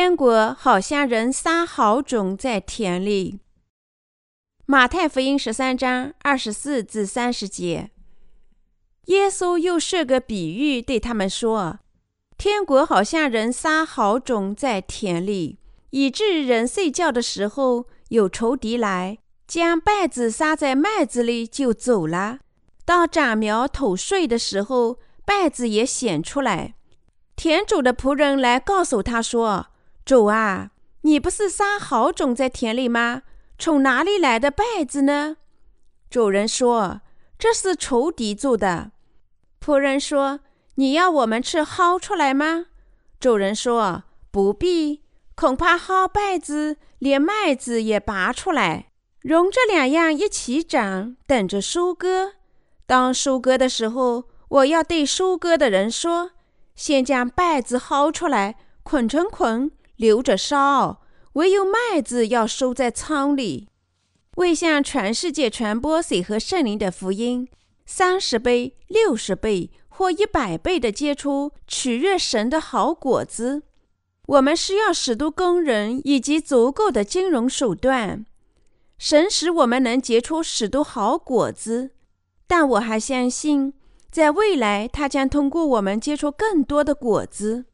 天国好像人撒好种在田里。马太福音十三章二十四至三十节，耶稣又设个比喻对他们说：“天国好像人撒好种在田里，以致人睡觉的时候，有仇敌来，将稗子撒在麦子里就走了。到长苗吐穗的时候，稗子也显出来。田主的仆人来告诉他说：‘主啊，你不是撒好种在田里吗？’”从哪里来的稗子呢？主人说：“这是仇敌做的。”仆人说：“你要我们去薅出来吗？”主人说：“不必，恐怕薅稗子，连麦子也拔出来，容这两样一起长，等着收割。当收割的时候，我要对收割的人说：先将稗子薅出来，捆成捆，留着烧。”唯有麦子要收在仓里，为向全世界传播水和圣灵的福音，三十倍、六十倍或一百倍的结出取悦神的好果子。我们需要许多工人以及足够的金融手段，神使我们能结出许多好果子。但我还相信，在未来他将通过我们结出更多的果子。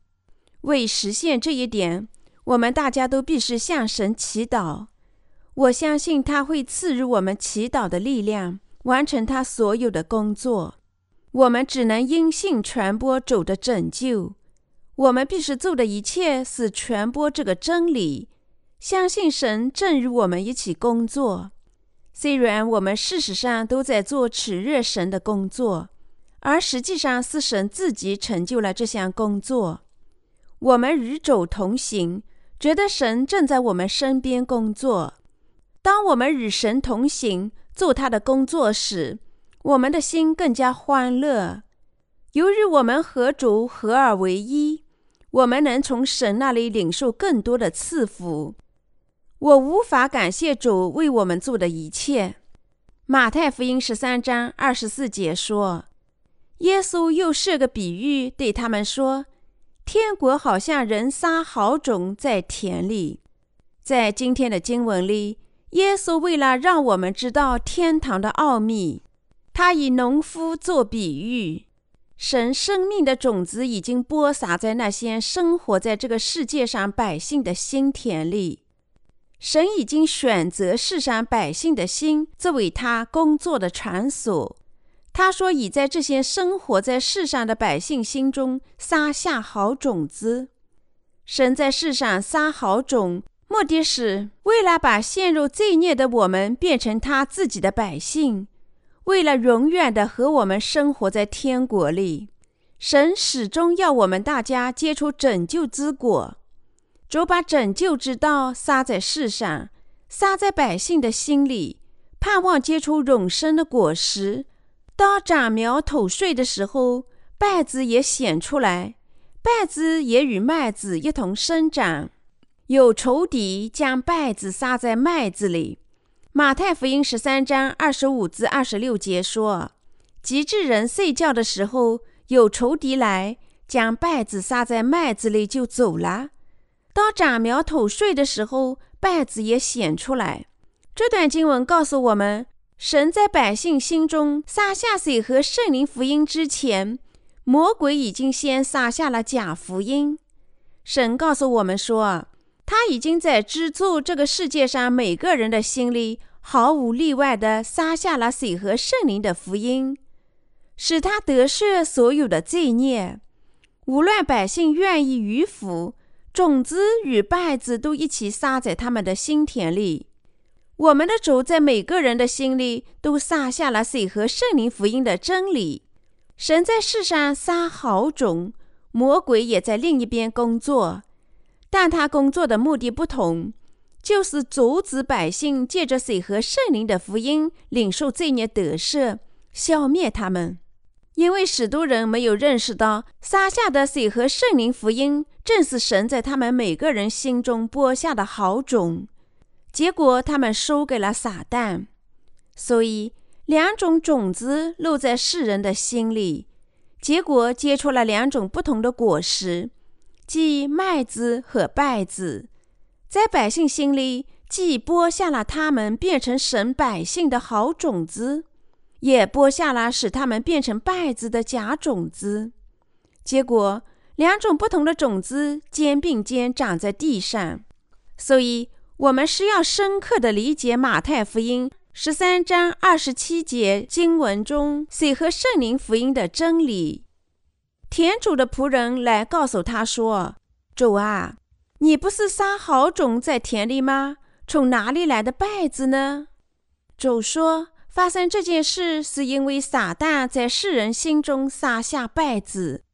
为实现这一点。我们大家都必须向神祈祷。我相信他会赐予我们祈祷的力量，完成他所有的工作。我们只能因信传播主的拯救。我们必须做的一切是传播这个真理，相信神正与我们一起工作。虽然我们事实上都在做取悦神的工作，而实际上是神自己成就了这项工作。我们与主同行。觉得神正在我们身边工作。当我们与神同行，做他的工作时，我们的心更加欢乐。由于我们和主合而为一，我们能从神那里领受更多的赐福。我无法感谢主为我们做的一切。马太福音十三章二十四节说：“耶稣又设个比喻对他们说。”天国好像人撒好种在田里，在今天的经文里，耶稣为了让我们知道天堂的奥秘，他以农夫做比喻。神生命的种子已经播撒在那些生活在这个世界上百姓的心田里，神已经选择世上百姓的心作为他工作的场所。他说：“已在这些生活在世上的百姓心中撒下好种子。神在世上撒好种，目的是为了把陷入罪孽的我们变成他自己的百姓，为了永远的和我们生活在天国里。神始终要我们大家结出拯救之果。主把拯救之道撒在世上，撒在百姓的心里，盼望结出永生的果实。”当长苗吐穗的时候，稗子也显出来，稗子也与麦子一同生长。有仇敌将败子撒在麦子里。马太福音十三章二十五至二十六节说：“极致人睡觉的时候，有仇敌来，将败子撒在麦子里就走了。当长苗吐穗的时候，败子也显出来。”这段经文告诉我们。神在百姓心中撒下水和圣灵福音之前，魔鬼已经先撒下了假福音。神告诉我们说，他已经在资助这个世界上每个人的心里，毫无例外地撒下了水和圣灵的福音，使他得赦所有的罪孽。无论百姓愿意与否，种子与败子都一起撒在他们的心田里。我们的主在每个人的心里都撒下了水和圣灵福音的真理。神在世上撒好种，魔鬼也在另一边工作，但他工作的目的不同，就是阻止百姓借着水和圣灵的福音领受罪孽得赦，消灭他们。因为许多人没有认识到撒下的水和圣灵福音正是神在他们每个人心中播下的好种。结果，他们输给了撒旦，所以两种种子落在世人的心里，结果结出了两种不同的果实。即麦子和稗子，在百姓心里，既播下了他们变成神百姓的好种子，也播下了使他们变成稗子的假种子。结果，两种不同的种子肩并肩长在地上。所以，我们是要深刻的理解马太福音十三章二十七节经文中水和圣灵福音的真理。田主的仆人来告诉他说：“主啊，你不是撒好种在田里吗？从哪里来的稗子呢？”主说：“发生这件事是因为撒旦在世人心中撒下稗子。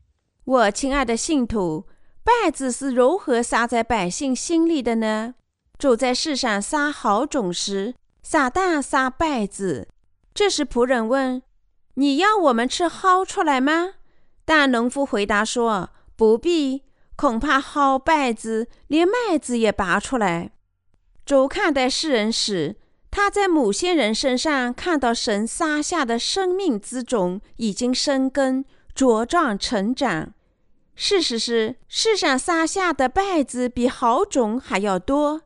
我亲爱的信徒，稗子是如何撒在百姓心里的呢？主在世上撒好种时，撒旦撒稗子。这时仆人问：‘你要我们吃薅出来吗？’”但农夫回答说：“不必，恐怕薅稗子，连麦子也拔出来。”主看待世人时，他在某些人身上看到神撒下的生命之种已经生根、茁壮成长。事实是，世上撒下的稗子比好种还要多。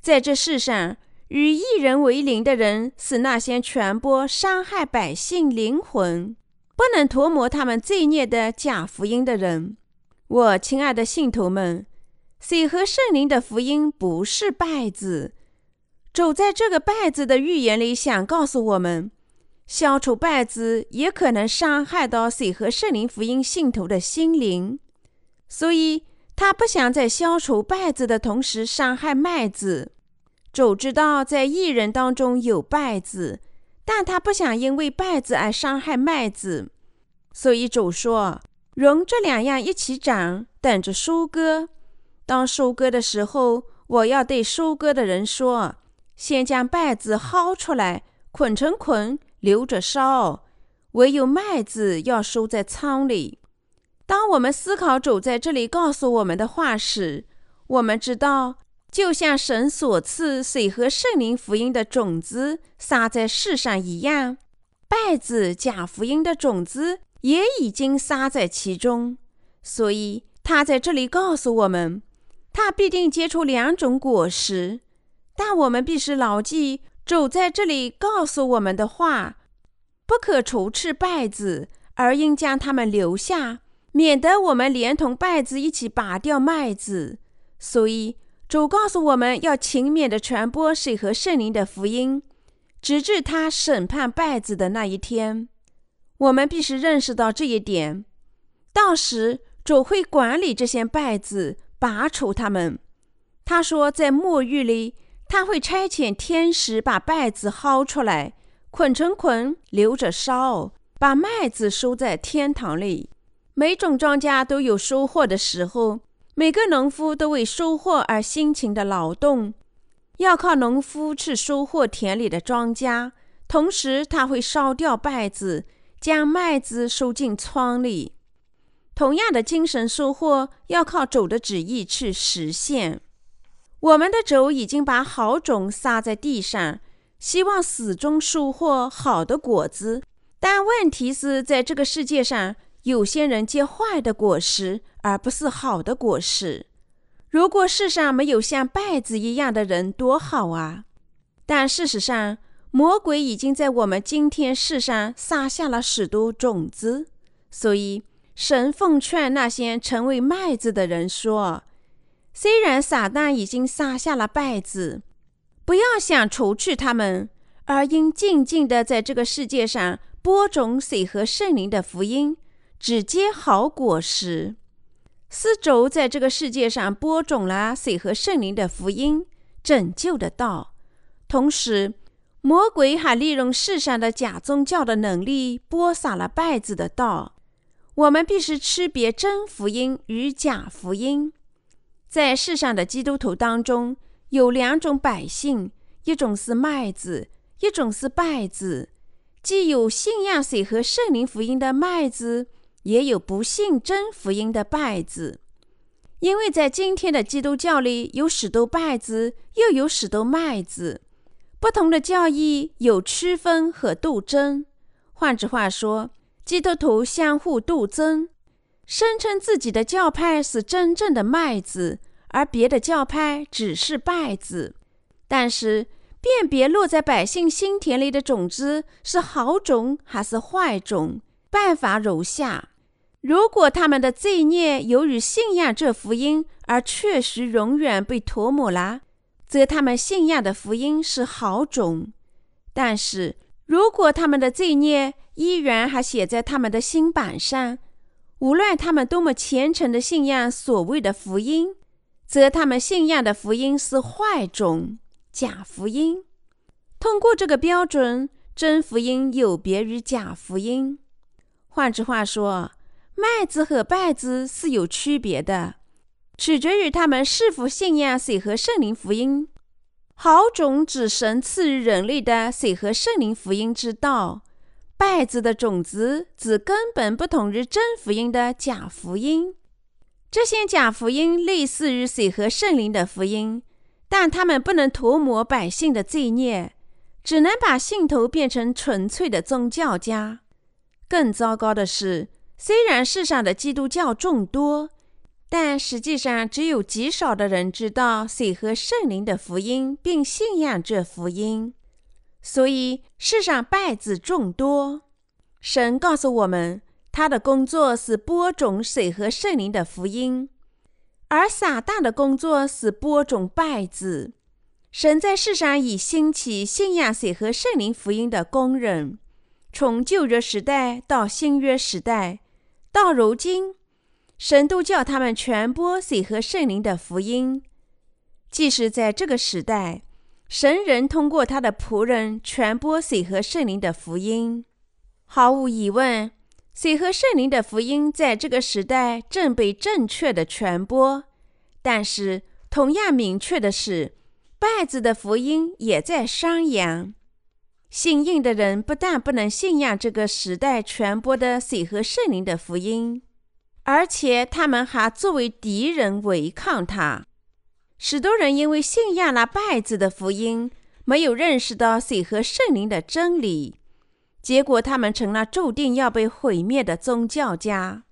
在这世上，与一人为邻的人是那些传播伤害百姓灵魂。不能涂抹他们罪孽的假福音的人，我亲爱的信徒们，水和圣灵的福音不是败子。走在这个败子的预言里，想告诉我们，消除败子也可能伤害到水和圣灵福音信徒的心灵，所以他不想在消除败子的同时伤害麦子。主知道在异人当中有败子。但他不想因为稗子而伤害麦子，所以主说：“容这两样一起长，等着收割。当收割的时候，我要对收割的人说：先将稗子薅出来，捆成捆，留着烧；唯有麦子要收在仓里。”当我们思考主在这里告诉我们的话时，我们知道。就像神所赐水和圣灵福音的种子撒在世上一样，败子假福音的种子也已经撒在其中。所以他在这里告诉我们，他必定结出两种果实。但我们必须牢记主在这里告诉我们的话：不可除斥败子，而应将它们留下，免得我们连同稗子一起拔掉麦子。所以。主告诉我们要勤勉地传播水和圣灵的福音，直至他审判败子的那一天。我们必须认识到这一点。到时，主会管理这些败子，拔除他们。他说，在末日里，他会差遣天使把败子薅出来，捆成捆，留着烧，把麦子收在天堂里。每种庄稼都有收获的时候。每个农夫都为收获而辛勤的劳动，要靠农夫去收获田里的庄稼，同时他会烧掉稗子，将麦子收进仓里。同样的精神收获要靠主的旨意去实现。我们的主已经把好种撒在地上，希望始终收获好的果子。但问题是在这个世界上。有些人结坏的果实，而不是好的果实。如果世上没有像稗子一样的人，多好啊！但事实上，魔鬼已经在我们今天世上撒下了许多种子。所以，神奉劝那些成为麦子的人说：“虽然撒旦已经撒下了稗子，不要想除去他们，而应静静的在这个世界上播种水和圣灵的福音。”只结好果实。丝轴在这个世界上播种了水和圣灵的福音，拯救的道。同时，魔鬼还利用世上的假宗教的能力，播撒了败子的道。我们必须区别真福音与假福音。在世上的基督徒当中，有两种百姓：一种是麦子，一种是稗子。既有信仰水和圣灵福音的麦子。也有不信真福音的败子，因为在今天的基督教里，有许多败子，又有许多麦子。不同的教义有区分和斗争。换句话说，基督徒相互斗争。声称自己的教派是真正的麦子，而别的教派只是败子。但是，辨别落在百姓心田里的种子是好种还是坏种，办法如下：如果他们的罪孽由于信仰这福音而确实永远被涂抹了，则他们信仰的福音是好种；但是如果他们的罪孽依然还写在他们的心板上，无论他们多么虔诚的信仰所谓的福音，则他们信仰的福音是坏种、假福音。通过这个标准，真福音有别于假福音。换句话说，麦子和稗子是有区别的。取决于他们是否信仰水和圣灵福音。好种指神赐予人类的水和圣灵福音之道，稗子的种子指根本不同于真福音的假福音。这些假福音类似于水和圣灵的福音，但他们不能涂抹百姓的罪孽，只能把信徒变成纯粹的宗教家。更糟糕的是，虽然世上的基督教众多。但实际上，只有极少的人知道水和圣灵的福音，并信仰这福音。所以，世上败子众多。神告诉我们，他的工作是播种水和圣灵的福音，而撒旦的工作是播种败子。神在世上已兴起信仰水和圣灵福音的工人，从旧约时代到新约时代，到如今。神都叫他们传播水和圣灵的福音。即使在这个时代，神仍通过他的仆人传播水和圣灵的福音。毫无疑问，水和圣灵的福音在这个时代正被正确的传播。但是，同样明确的是，拜子的福音也在商扬。信应的人不但不能信仰这个时代传播的水和圣灵的福音。而且他们还作为敌人违抗他。许多人因为信仰了拜子的福音，没有认识到水和圣灵的真理，结果他们成了注定要被毁灭的宗教家。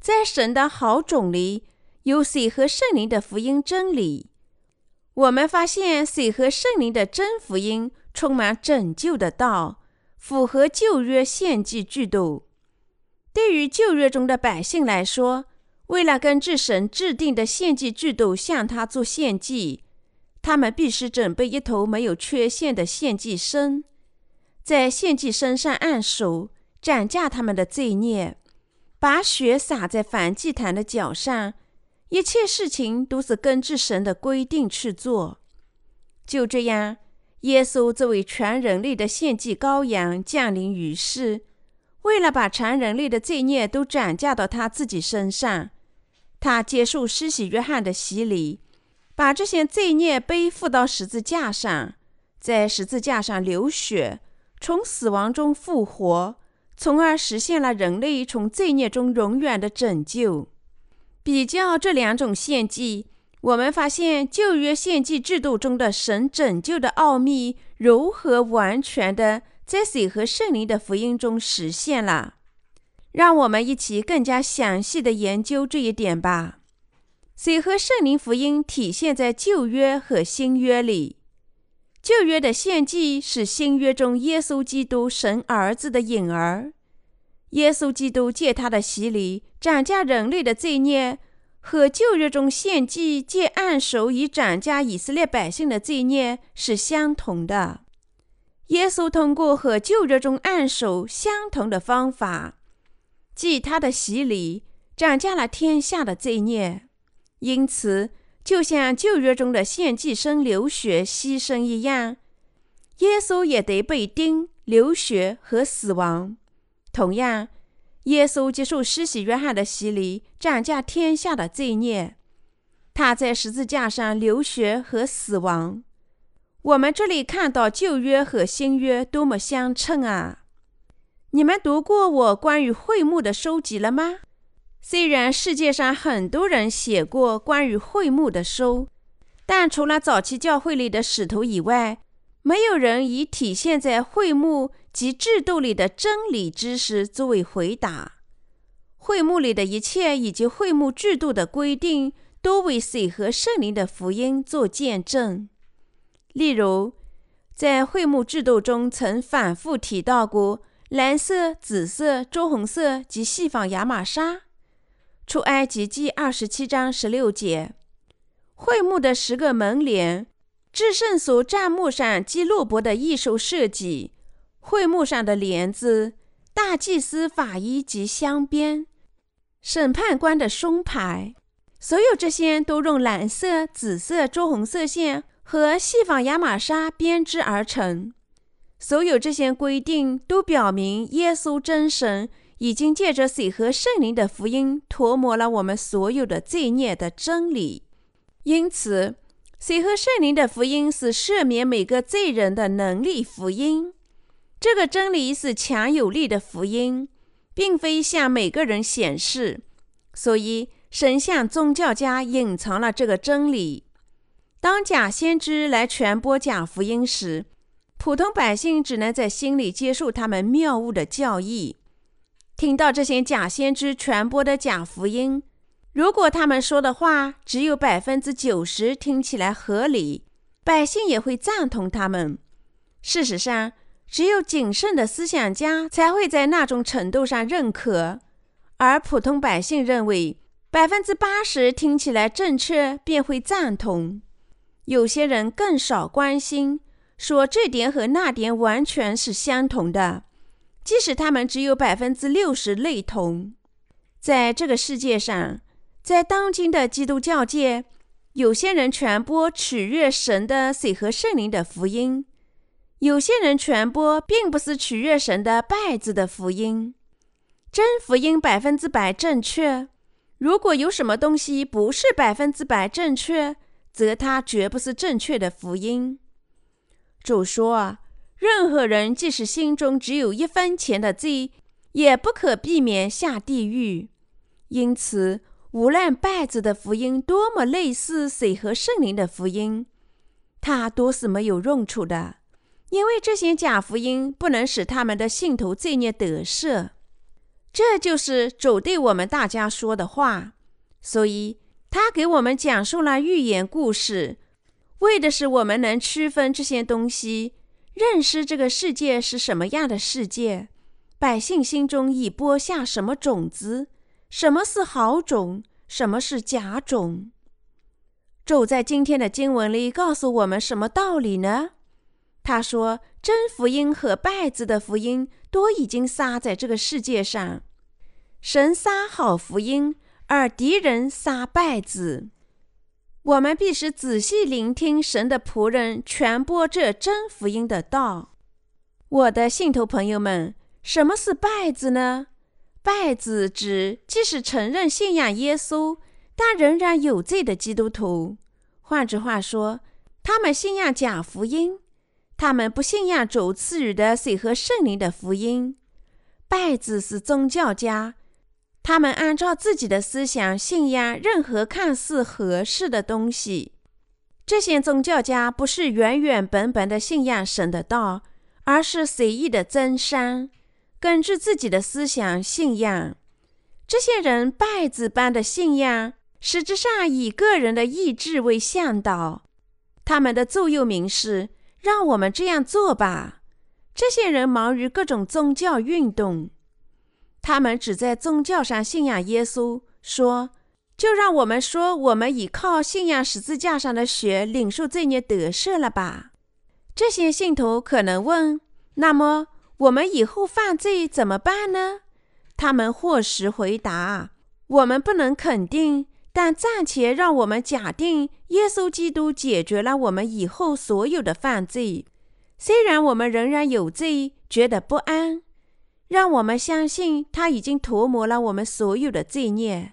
在神的好种里有水和圣灵的福音真理。我们发现水和圣灵的真福音充满拯救的道，符合旧约献祭制度。对于旧约中的百姓来说，为了根据神制定的献祭制度向他做献祭，他们必须准备一头没有缺陷的献祭牲，在献祭身上按手，斩价他们的罪孽，把血洒在燔祭坛的脚上，一切事情都是根据神的规定去做。就这样，耶稣作为全人类的献祭羔羊降临于世。为了把全人类的罪孽都转嫁到他自己身上，他接受施洗约翰的洗礼，把这些罪孽背负到十字架上，在十字架上流血，从死亡中复活，从而实现了人类从罪孽中永远的拯救。比较这两种献祭，我们发现旧约献祭制度中的神拯救的奥秘如何完全的。在水和圣灵的福音中实现了，让我们一起更加详细的研究这一点吧。水和圣灵福音体现在旧约和新约里。旧约的献祭是新约中耶稣基督神儿子的影儿。耶稣基督借他的洗礼斩价人类的罪孽，和旧约中献祭借按手以斩价以色列百姓的罪孽是相同的。耶稣通过和旧约中按手相同的方法，即他的洗礼，斩下了天下的罪孽。因此，就像旧约中的献祭生流血牺牲一样，耶稣也得被钉、流血和死亡。同样，耶稣接受施洗约翰的洗礼，斩下天下的罪孽。他在十字架上流血和死亡。我们这里看到旧约和新约多么相称啊！你们读过我关于会幕的书籍了吗？虽然世界上很多人写过关于会幕的书，但除了早期教会里的使徒以外，没有人以体现在会幕及制度里的真理知识作为回答。会幕里的一切以及会幕制度的规定，都为水和圣灵的福音做见证。例如，在会幕制度中曾反复提到过蓝色、紫色、朱红色及细纺亚麻纱。出埃及记二十七章十六节，会幕的十个门帘，至圣所帐幕上基洛伯的艺术设计，会幕上的帘子，大祭司法衣及镶边，审判官的胸牌，所有这些都用蓝色、紫色、朱红色线和细纺亚麻纱编织而成。所有这些规定都表明耶稣真神。已经借着水和圣灵的福音，涂抹了我们所有的罪孽的真理。因此，水和圣灵的福音是赦免每个罪人的能力福音。这个真理是强有力的福音，并非向每个人显示。所以，神向宗教家隐藏了这个真理。当假先知来传播假福音时，普通百姓只能在心里接受他们谬误的教义。听到这些假先知传播的假福音，如果他们说的话只有百分之九十听起来合理，百姓也会赞同他们。事实上，只有谨慎的思想家才会在那种程度上认可，而普通百姓认为百分之八十听起来正确便会赞同。有些人更少关心，说这点和那点完全是相同的。即使他们只有百分之六十类同，在这个世界上，在当今的基督教界，有些人传播取悦神的水和圣灵的福音，有些人传播并不是取悦神的拜字的福音。真福音百分之百正确。如果有什么东西不是百分之百正确，则它绝不是正确的福音。主说。任何人即使心中只有一分钱的罪，也不可避免下地狱。因此，无论拜子的福音多么类似水和圣灵的福音，它都是没有用处的，因为这些假福音不能使他们的信徒罪孽得赦。这就是主对我们大家说的话。所以，他给我们讲述了寓言故事，为的是我们能区分这些东西。认识这个世界是什么样的世界，百姓心中已播下什么种子？什么是好种？什么是假种？主在今天的经文里告诉我们什么道理呢？他说：“真福音和败子的福音都已经撒在这个世界上，神撒好福音，而敌人撒败子。”我们必须仔细聆听神的仆人传播这真福音的道。我的信徒朋友们，什么是拜子呢？拜子指即使承认信仰耶稣，但仍然有罪的基督徒。换句话说，他们信仰假福音，他们不信仰主赐予的水和圣灵的福音。拜子是宗教家。他们按照自己的思想信仰任何看似合适的东西。这些宗教家不是原原本本的信仰神的道，而是随意的增删，根据自己的思想信仰。这些人拜子般的信仰，实质上以个人的意志为向导。他们的座右铭是：“让我们这样做吧。”这些人忙于各种宗教运动。他们只在宗教上信仰耶稣，说：“就让我们说，我们倚靠信仰十字架上的血，领受罪孽得赦了吧。”这些信徒可能问：“那么我们以后犯罪怎么办呢？”他们或时回答：“我们不能肯定，但暂且让我们假定耶稣基督解决了我们以后所有的犯罪，虽然我们仍然有罪，觉得不安。”让我们相信他已经涂抹了我们所有的罪孽。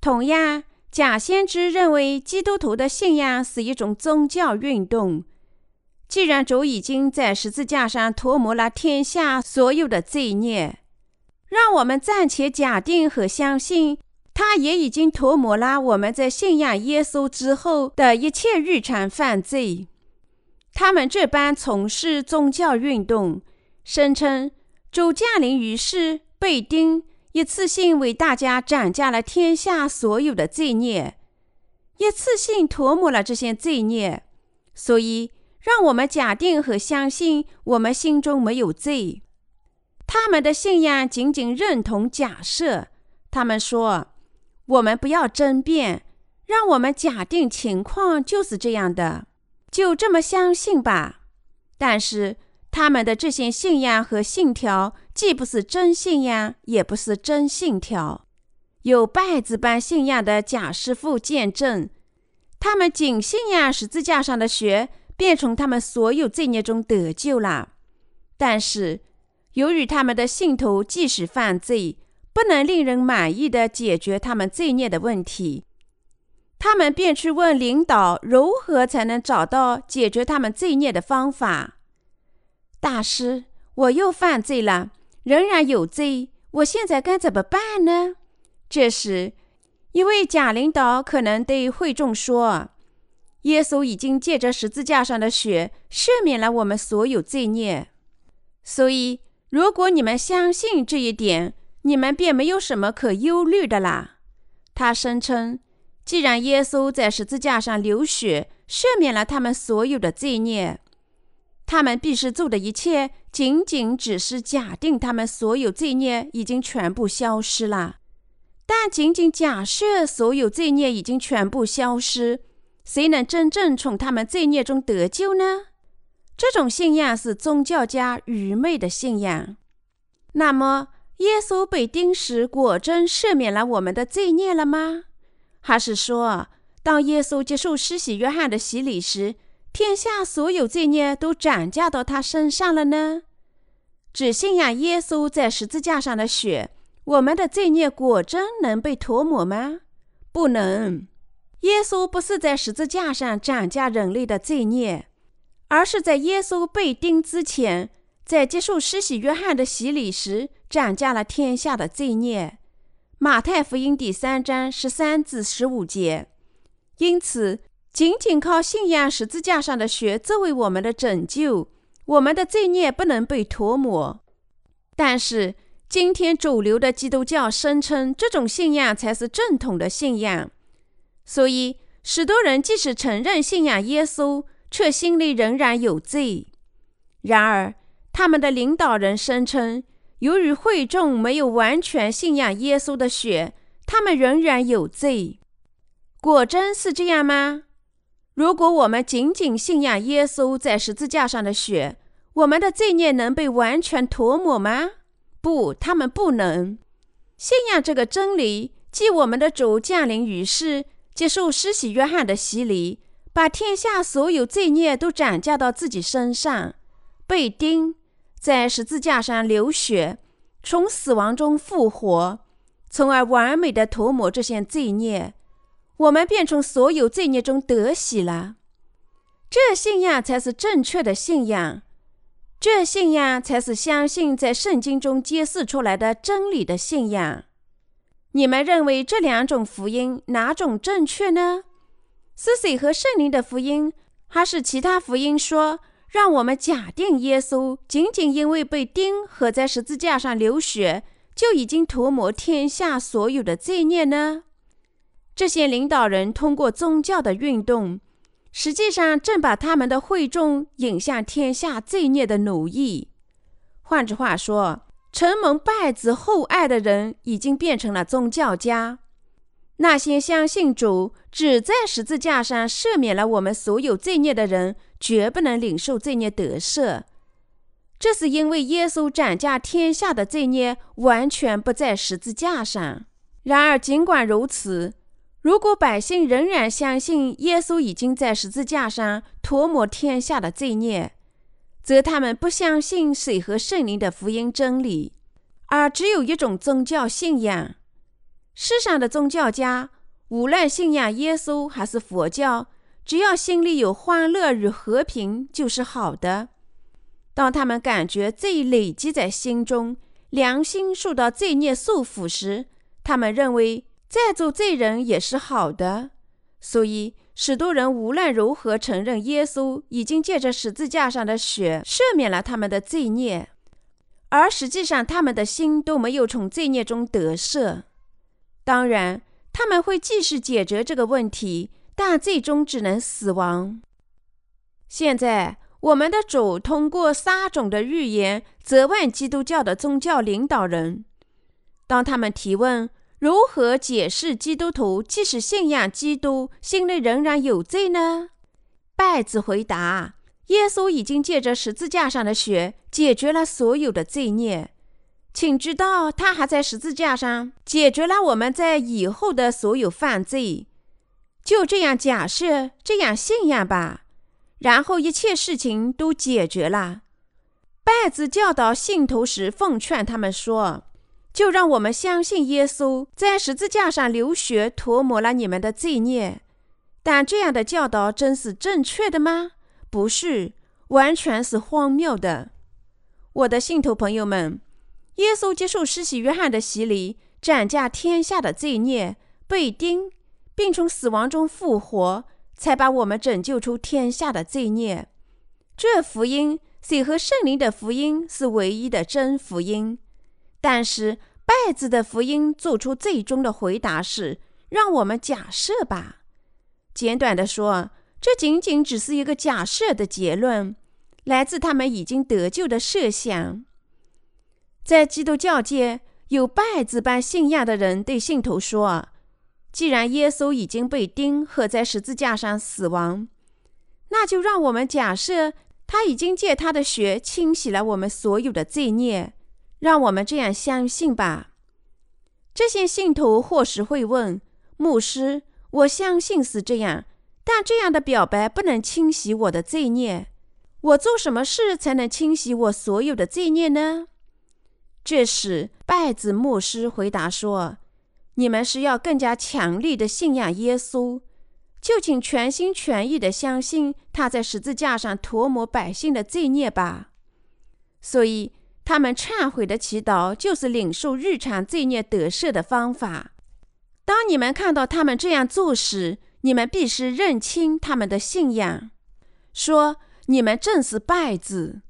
同样，假先知认为基督徒的信仰是一种宗教运动。既然主已经在十字架上涂抹了天下所有的罪孽，让我们暂且假定和相信，他也已经涂抹了我们在信仰耶稣之后的一切日常犯罪。他们这般从事宗教运动，声称。主降临于世，被钉，一次性为大家斩下了天下所有的罪孽，一次性涂抹了这些罪孽。所以，让我们假定和相信我们心中没有罪。他们的信仰仅仅认同假设。他们说：“我们不要争辩，让我们假定情况就是这样的，就这么相信吧。”但是，他们的这些信仰和信条既不是真信仰，也不是真信条。有拜子般信仰的贾师傅见证。他们仅信仰十字架上的血，便从他们所有罪孽中得救了。但是，由于他们的信徒即使犯罪，不能令人满意的解决他们罪孽的问题，他们便去问领导如何才能找到解决他们罪孽的方法。大师，我又犯罪了，仍然有罪，我现在该怎么办呢？这时。一位假领导可能对会众说：“耶稣已经借着十字架上的血赦免了我们所有罪孽，所以如果你们相信这一点，你们便没有什么可忧虑的啦。”他声称：“既然耶稣在十字架上流血赦免了他们所有的罪孽，他们必须做的一切仅仅只是假定他们所有罪孽已经全部消失了。”但仅仅假设所有罪孽已经全部消失，谁能真正从他们罪孽中得救呢？这种信仰是宗教家愚昧的信仰。那么，耶稣被钉时果真赦免了我们的罪孽了吗？还是说，当耶稣接受施洗约翰的洗礼时，天下所有罪孽都转嫁到他身上了呢？只信仰耶稣在十字架上的血。我们的罪孽果真能被涂抹吗？不能。耶稣不是在十字架上斩价人类的罪孽，而是在耶稣被钉之前，在接受施洗约翰的洗礼时斩价了天下的罪孽。马太福音第三章十三至十五节。因此，仅仅靠信仰十字架上的血作为我们的拯救，我们的罪孽不能被涂抹。但是。今天主流的基督教声称这种信仰才是正统的信仰，所以许多人即使承认信仰耶稣，却心里仍然有罪。然而，他们的领导人声称，由于会众没有完全信仰耶稣的血，他们仍然有罪。果真是这样吗？如果我们仅仅信仰耶稣在十字架上的血，我们的罪孽能被完全涂抹吗？不，他们不能信仰这个真理，即我们的主降临于世，接受施洗约翰的洗礼，把天下所有罪孽都转嫁到自己身上，被钉在十字架上流血，从死亡中复活，从而完美的涂抹这些罪孽，我们便从所有罪孽中得喜了。这信仰才是正确的信仰。这信仰才是相信在圣经中揭示出来的真理的信仰。你们认为这两种福音哪种正确呢？是水和圣灵的福音，还是其他福音说让我们假定耶稣仅仅因为被钉和在十字架上流血，就已经涂抹天下所有的罪孽呢？这些领导人通过宗教的运动。实际上，正把他们的会众引向天下罪孽的奴役。换句话说，承蒙拜子厚爱的人已经变成了宗教家。那些相信主只在十字架上赦免了我们所有罪孽的人，绝不能领受罪孽得赦。这是因为耶稣斩价天下的罪孽完全不在十字架上。然而，尽管如此。如果百姓仍然相信耶稣已经在十字架上涂抹天下的罪孽，则他们不相信水和圣灵的福音真理，而只有一种宗教信仰。世上的宗教家，无论信仰耶稣还是佛教，只要心里有欢乐与和平就是好的。当他们感觉罪累积在心中，良心受到罪孽束缚时，他们认为。再做罪人也是好的，所以许多人无论如何承认耶稣已经借着十字架上的血赦免了他们的罪孽，而实际上他们的心都没有从罪孽中得赦。当然，他们会继续解决这个问题，但最终只能死亡。现在，我们的主通过撒种的预言责问基督教的宗教领导人。当他们提问如何解释基督徒即使信仰基督，心里仍然有罪呢？拜子回答：耶稣已经借着十字架上的血解决了所有的罪孽。请知道，他还在十字架上解决了我们在以后的所有犯罪。就这样假设，这样信仰吧，然后一切事情都解决了。拜子教导信徒时，奉劝他们说：“就让我们相信耶稣在十字架上流血，涂抹了你们的罪孽。”但这样的教导真是正确的吗？不是，完全是荒谬的。我的信徒朋友们。耶稣接受施洗约翰的洗礼，斩下天下的罪孽，被钉，并从死亡中复活，才把我们拯救出天下的罪孽。这福音，水和圣灵的福音，是唯一的真福音。但是，拜子的福音做出最终的回答是：让我们假设吧。简短的说，这仅仅只是一个假设的结论，来自他们已经得救的设想。在基督教界，有拜子般信仰的人对信徒说：“既然耶稣已经被钉和在十字架上死亡，那就让我们假设他已经借他的血清洗了我们所有的罪孽。让我们这样相信吧。”这些信徒或许会问牧师：“我相信是这样，但这样的表白不能清洗我的罪孽。我做什么事才能清洗我所有的罪孽呢？”这时，拜子牧师回答说：“你们是要更加强力的信仰耶稣，就请全心全意的相信他在十字架上涂抹百姓的罪孽吧。所以，他们忏悔的祈祷就是领受日常罪孽得赦的方法。当你们看到他们这样做时，你们必须认清他们的信仰，说你们正是拜子。”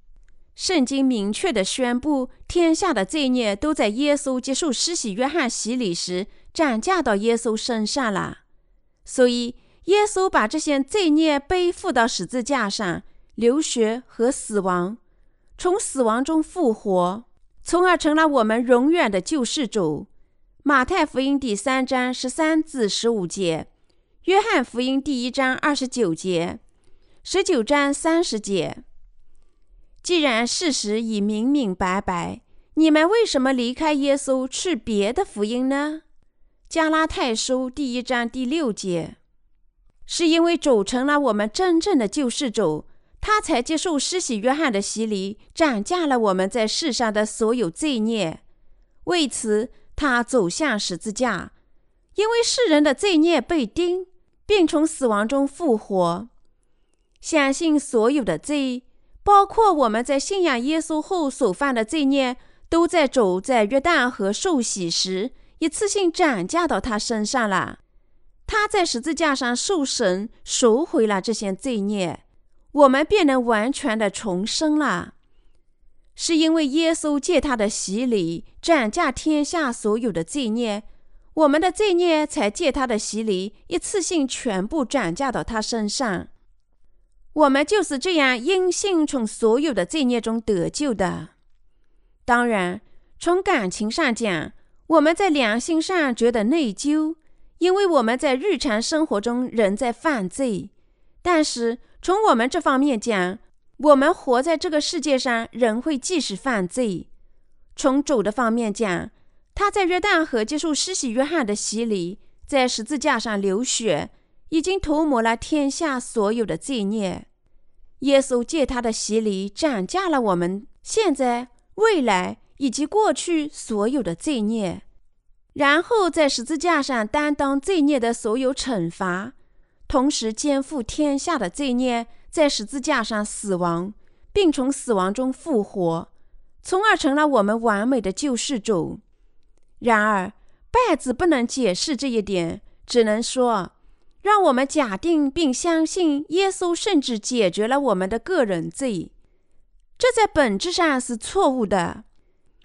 圣经明确地宣布，天下的罪孽都在耶稣接受施洗约翰洗礼时转嫁到耶稣身上了。所以，耶稣把这些罪孽背负到十字架上，流血和死亡，从死亡中复活，从而成了我们永远的救世主。马太福音第三章十三至十五节，约翰福音第一章二十九节，十九章三十节。既然事实已明明白白，你们为什么离开耶稣去别的福音呢？加拉太书第一章第六节，是因为主成了我们真正的救世主，他才接受施洗约翰的洗礼，斩价了我们在世上的所有罪孽。为此，他走向十字架，因为世人的罪孽被钉，并从死亡中复活，相信所有的罪。包括我们在信仰耶稣后所犯的罪孽，都在主在约旦河受洗时一次性转嫁到他身上了。他在十字架上受审，赎回了这些罪孽，我们便能完全的重生了。是因为耶稣借他的洗礼转嫁天下所有的罪孽，我们的罪孽才借他的洗礼一次性全部转嫁到他身上。我们就是这样因信从所有的罪孽中得救的。当然，从感情上讲，我们在良心上觉得内疚，因为我们在日常生活中仍在犯罪。但是从我们这方面讲，我们活在这个世界上仍会继续犯罪。从主的方面讲，他在约旦河接受施洗约翰的洗礼，在十字架上流血。已经涂抹了天下所有的罪孽。耶稣借他的洗礼斩价了我们现在、未来以及过去所有的罪孽，然后在十字架上担当罪孽的所有惩罚，同时肩负天下的罪孽，在十字架上死亡，并从死亡中复活，从而成了我们完美的救世主。然而，拜子不能解释这一点，只能说。让我们假定并相信耶稣甚至解决了我们的个人罪，这在本质上是错误的。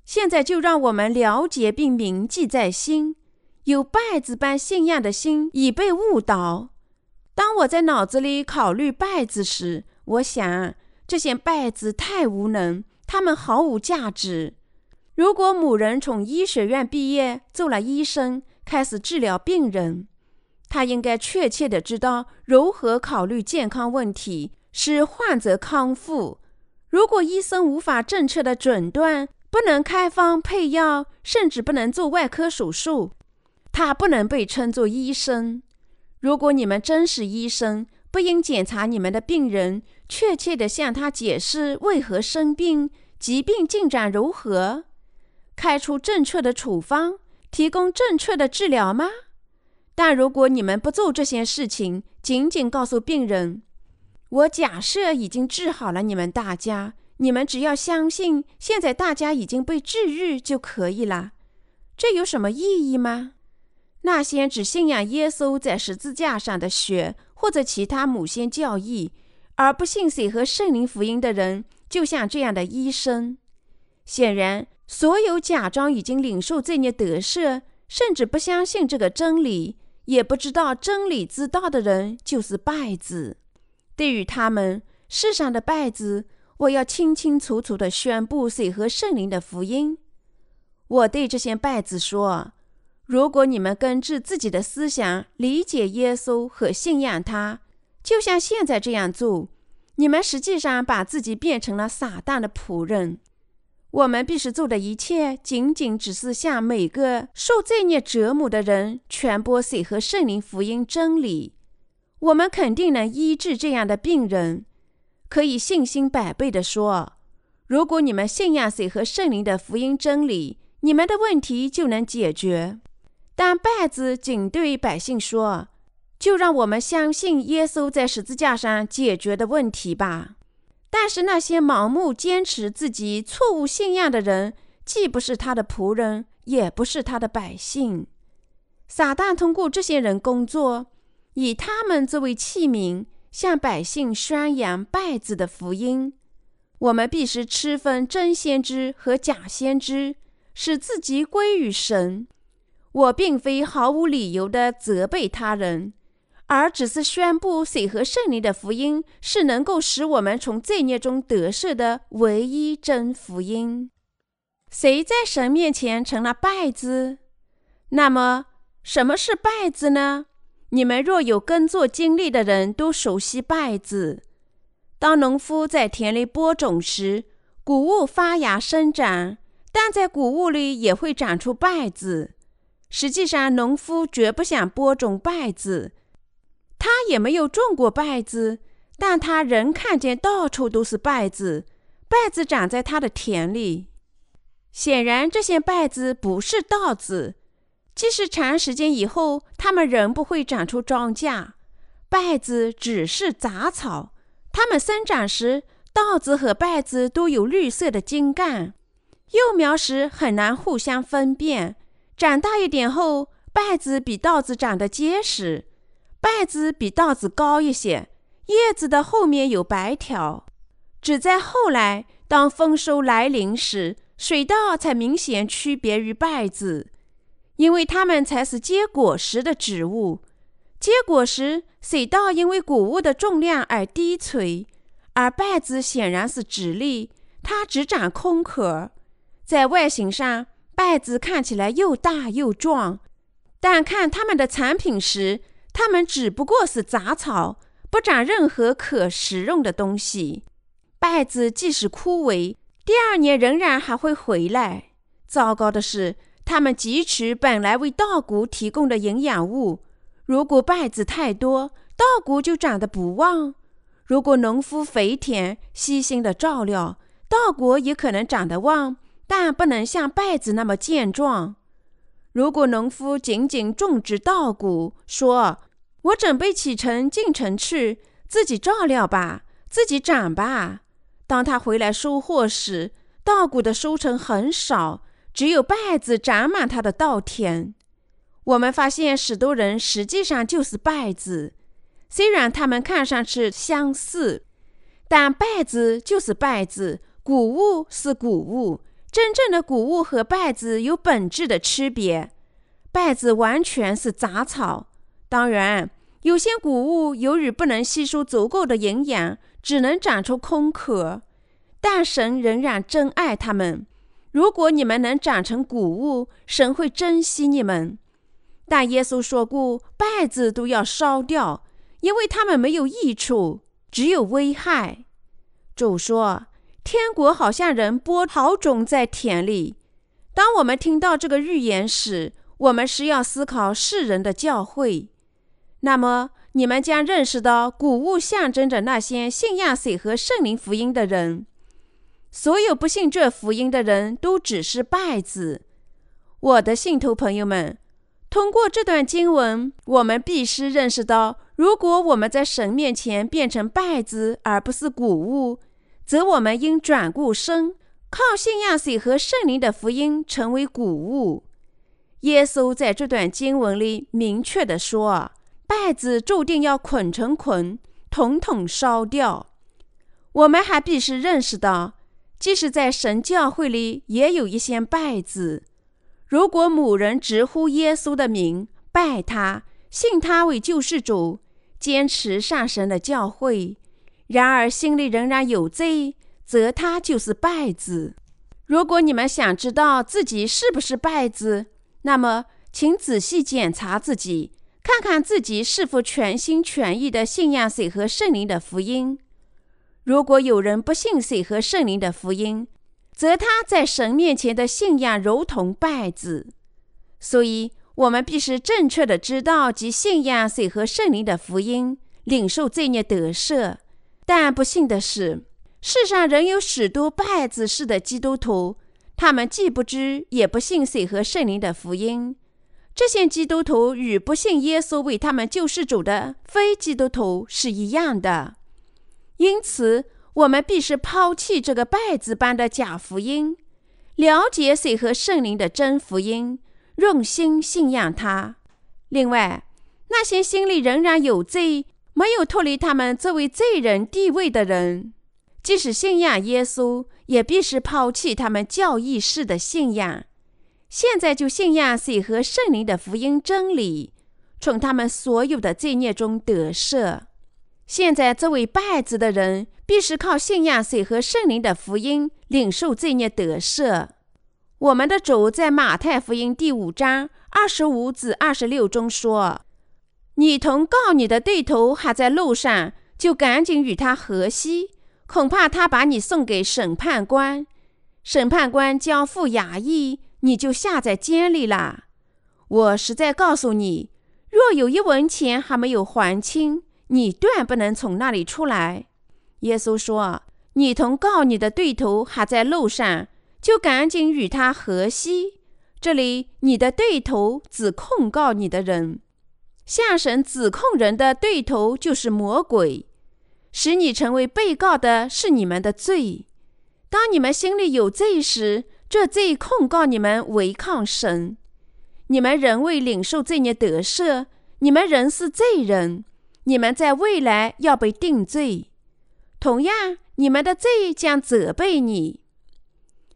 现在就让我们了解并铭记在心。有拜子般信仰的心已被误导。当我在脑子里考虑拜子时，我想这些拜子太无能，他们毫无价值。如果某人从医学院毕业，做了医生，开始治疗病人，他应该确切的知道如何考虑健康问题，使患者康复。如果医生无法正确的诊断，不能开方配药，甚至不能做外科手术。他不能被称作医生。如果你们真是医生，不应检查你们的病人，确切地向他解释为何生病、疾病进展如何，开出正确的处方，提供正确的治疗吗？但如果你们不做这些事情，仅仅告诉病人：“我假设已经治好了你们大家，你们只要相信现在大家已经被治愈就可以了。”这有什么意义吗？那些只信仰耶稣在十字架上的血，或者其他某些教义，而不信水和圣灵福音的人，就像这样的医生。显然，所有假装已经领受罪孽得赦，甚至不相信这个真理，也不知道真理之道的人，就是败子。对于他们，世上的败子，我要清清楚楚地宣布水和圣灵的福音。我对这些败子说。如果你们根据自己的思想理解耶稣和信仰他，就像现在这样做，你们实际上把自己变成了撒旦的仆人。我们必须做的一切，仅仅只是向每个受罪孽折磨的人传播水和圣灵福音真理。我们肯定能医治这样的病人，可以信心百倍地说：如果你们信仰水和圣灵的福音真理，你们的问题就能解决。但拜子仅对百姓说：“就让我们相信耶稣在十字架上解决的问题吧。”但是那些盲目坚持自己错误信仰的人，既不是他的仆人，也不是他的百姓。撒旦通过这些人工作，以他们作为器皿，向百姓宣扬拜子的福音。我们必须区分真先知和假先知，使自己归于神。我并非毫无理由地责备他人，而只是宣布水和圣灵的福音是能够使我们从罪孽中得赦的唯一真福音。谁在神面前成了败子？那么，什么是败子呢？你们若有耕作经历的人都熟悉败子。当农夫在田里播种时，谷物发芽生长，但在谷物里也会长出败子。实际上，农夫绝不想播种败子，他也没有种过稗子，但他仍看见到处都是稗子，稗子长在他的田里。显然，这些稗子不是稻子，即使长时间以后，它们仍不会长出庄稼。稗子只是杂草，它们生长时，稻子和稗子都有绿色的茎干，幼苗时很难互相分辨。长大一点后，稗子比稻子长得结实，稗子比稻子高一些，叶子的后面有白条。只在后来，当丰收来临时，水稻才明显区别于稗子，因为它们才是结果实的植物。结果时，水稻因为谷物的重量而低垂，而稗子显然是直立，它只长空壳，在外形上。稗子看起来又大又壮，但看它们的产品时，它们只不过是杂草，不长任何可食用的东西。稗子即使枯萎，第二年仍然还会回来。糟糕的是，它们汲取本来为稻谷提供的营养物。如果稗子太多，稻谷就长得不旺；如果农夫肥田，细心的照料，稻谷也可能长得旺。但不能像稗子那么健壮。如果农夫仅仅种植稻谷，说：“我准备启程进城去，自己照料吧，自己长吧。”当他回来收获时，稻谷的收成很少，只有稗子长满他的稻田。我们发现许多人实际上就是稗子，虽然他们看上去相似，但稗子就是稗子，谷物是谷物。真正的谷物和稗子有本质的区别。稗子完全是杂草。当然，有些谷物由于不能吸收足够的营养，只能长出空壳。但神仍然珍爱它们。如果你们能长成谷物，神会珍惜你们。但耶稣说过，稗子都要烧掉，因为它们没有益处，只有危害。主说：“天国好像人播好种在田里。”当我们听到这个预言时，我们是要思考世人的教诲。那么，你们将认识到，谷物象征着那些信仰水和圣灵福音的人。所有不信这福音的人都只是败子。我的信徒朋友们，通过这段经文，我们必须认识到：如果我们在神面前变成败子，而不是谷物，则我们应转过身，靠信仰水和圣灵的福音成为谷物。耶稣在这段经文里明确地说：“拜子注定要捆成捆，统统烧掉。”我们还必须认识到。即使在神教会里，也有一些拜子。如果某人直呼耶稣的名，拜他，信他为救世主，坚持上神的教诲，然而心里仍然有罪，则他就是拜子。如果你们想知道自己是不是拜子，那么请仔细检查自己，看看自己是否全心全意的信仰水和圣灵的福音。如果有人不信水和圣灵的福音，则他在神面前的信仰如同败子。所以，我们必须正确的知道及信仰水和圣灵的福音，领受罪孽得赦。但不幸的是，世上仍有许多败子式的基督徒，他们既不知也不信水和圣灵的福音。这些基督徒与不信耶稣为他们救世主的非基督徒是一样的。因此，我们必须抛弃这个败子般的假福音，了解水和圣灵的真福音，用心信仰它。另外，那些心里仍然有罪、没有脱离他们作为罪人地位的人，即使信仰耶稣，也必须抛弃他们教义式的信仰，现在就信仰水和圣灵的福音真理，从他们所有的罪孽中得赦。现在，这位拜子的人必须靠信仰水和圣灵的福音领受罪孽得赦。我们的主在马太福音第五章二十五至二十六中说：“你同告你的对头还在路上，就赶紧与他和稀，恐怕他把你送给审判官，审判官交付衙役，你就下在监里了。我实在告诉你，若有一文钱还没有还清。”你断不能从那里出来。耶稣说：“你同告你的对头还在路上，就赶紧与他和稀。”这里，你的对头指控告你的人，向神指控人的对头就是魔鬼，使你成为被告的是你们的罪。当你们心里有罪时，这罪控告你们违抗神。你们仍未领受罪孽得赦，你们仍是罪人。你们在未来要被定罪，同样，你们的罪将责备你。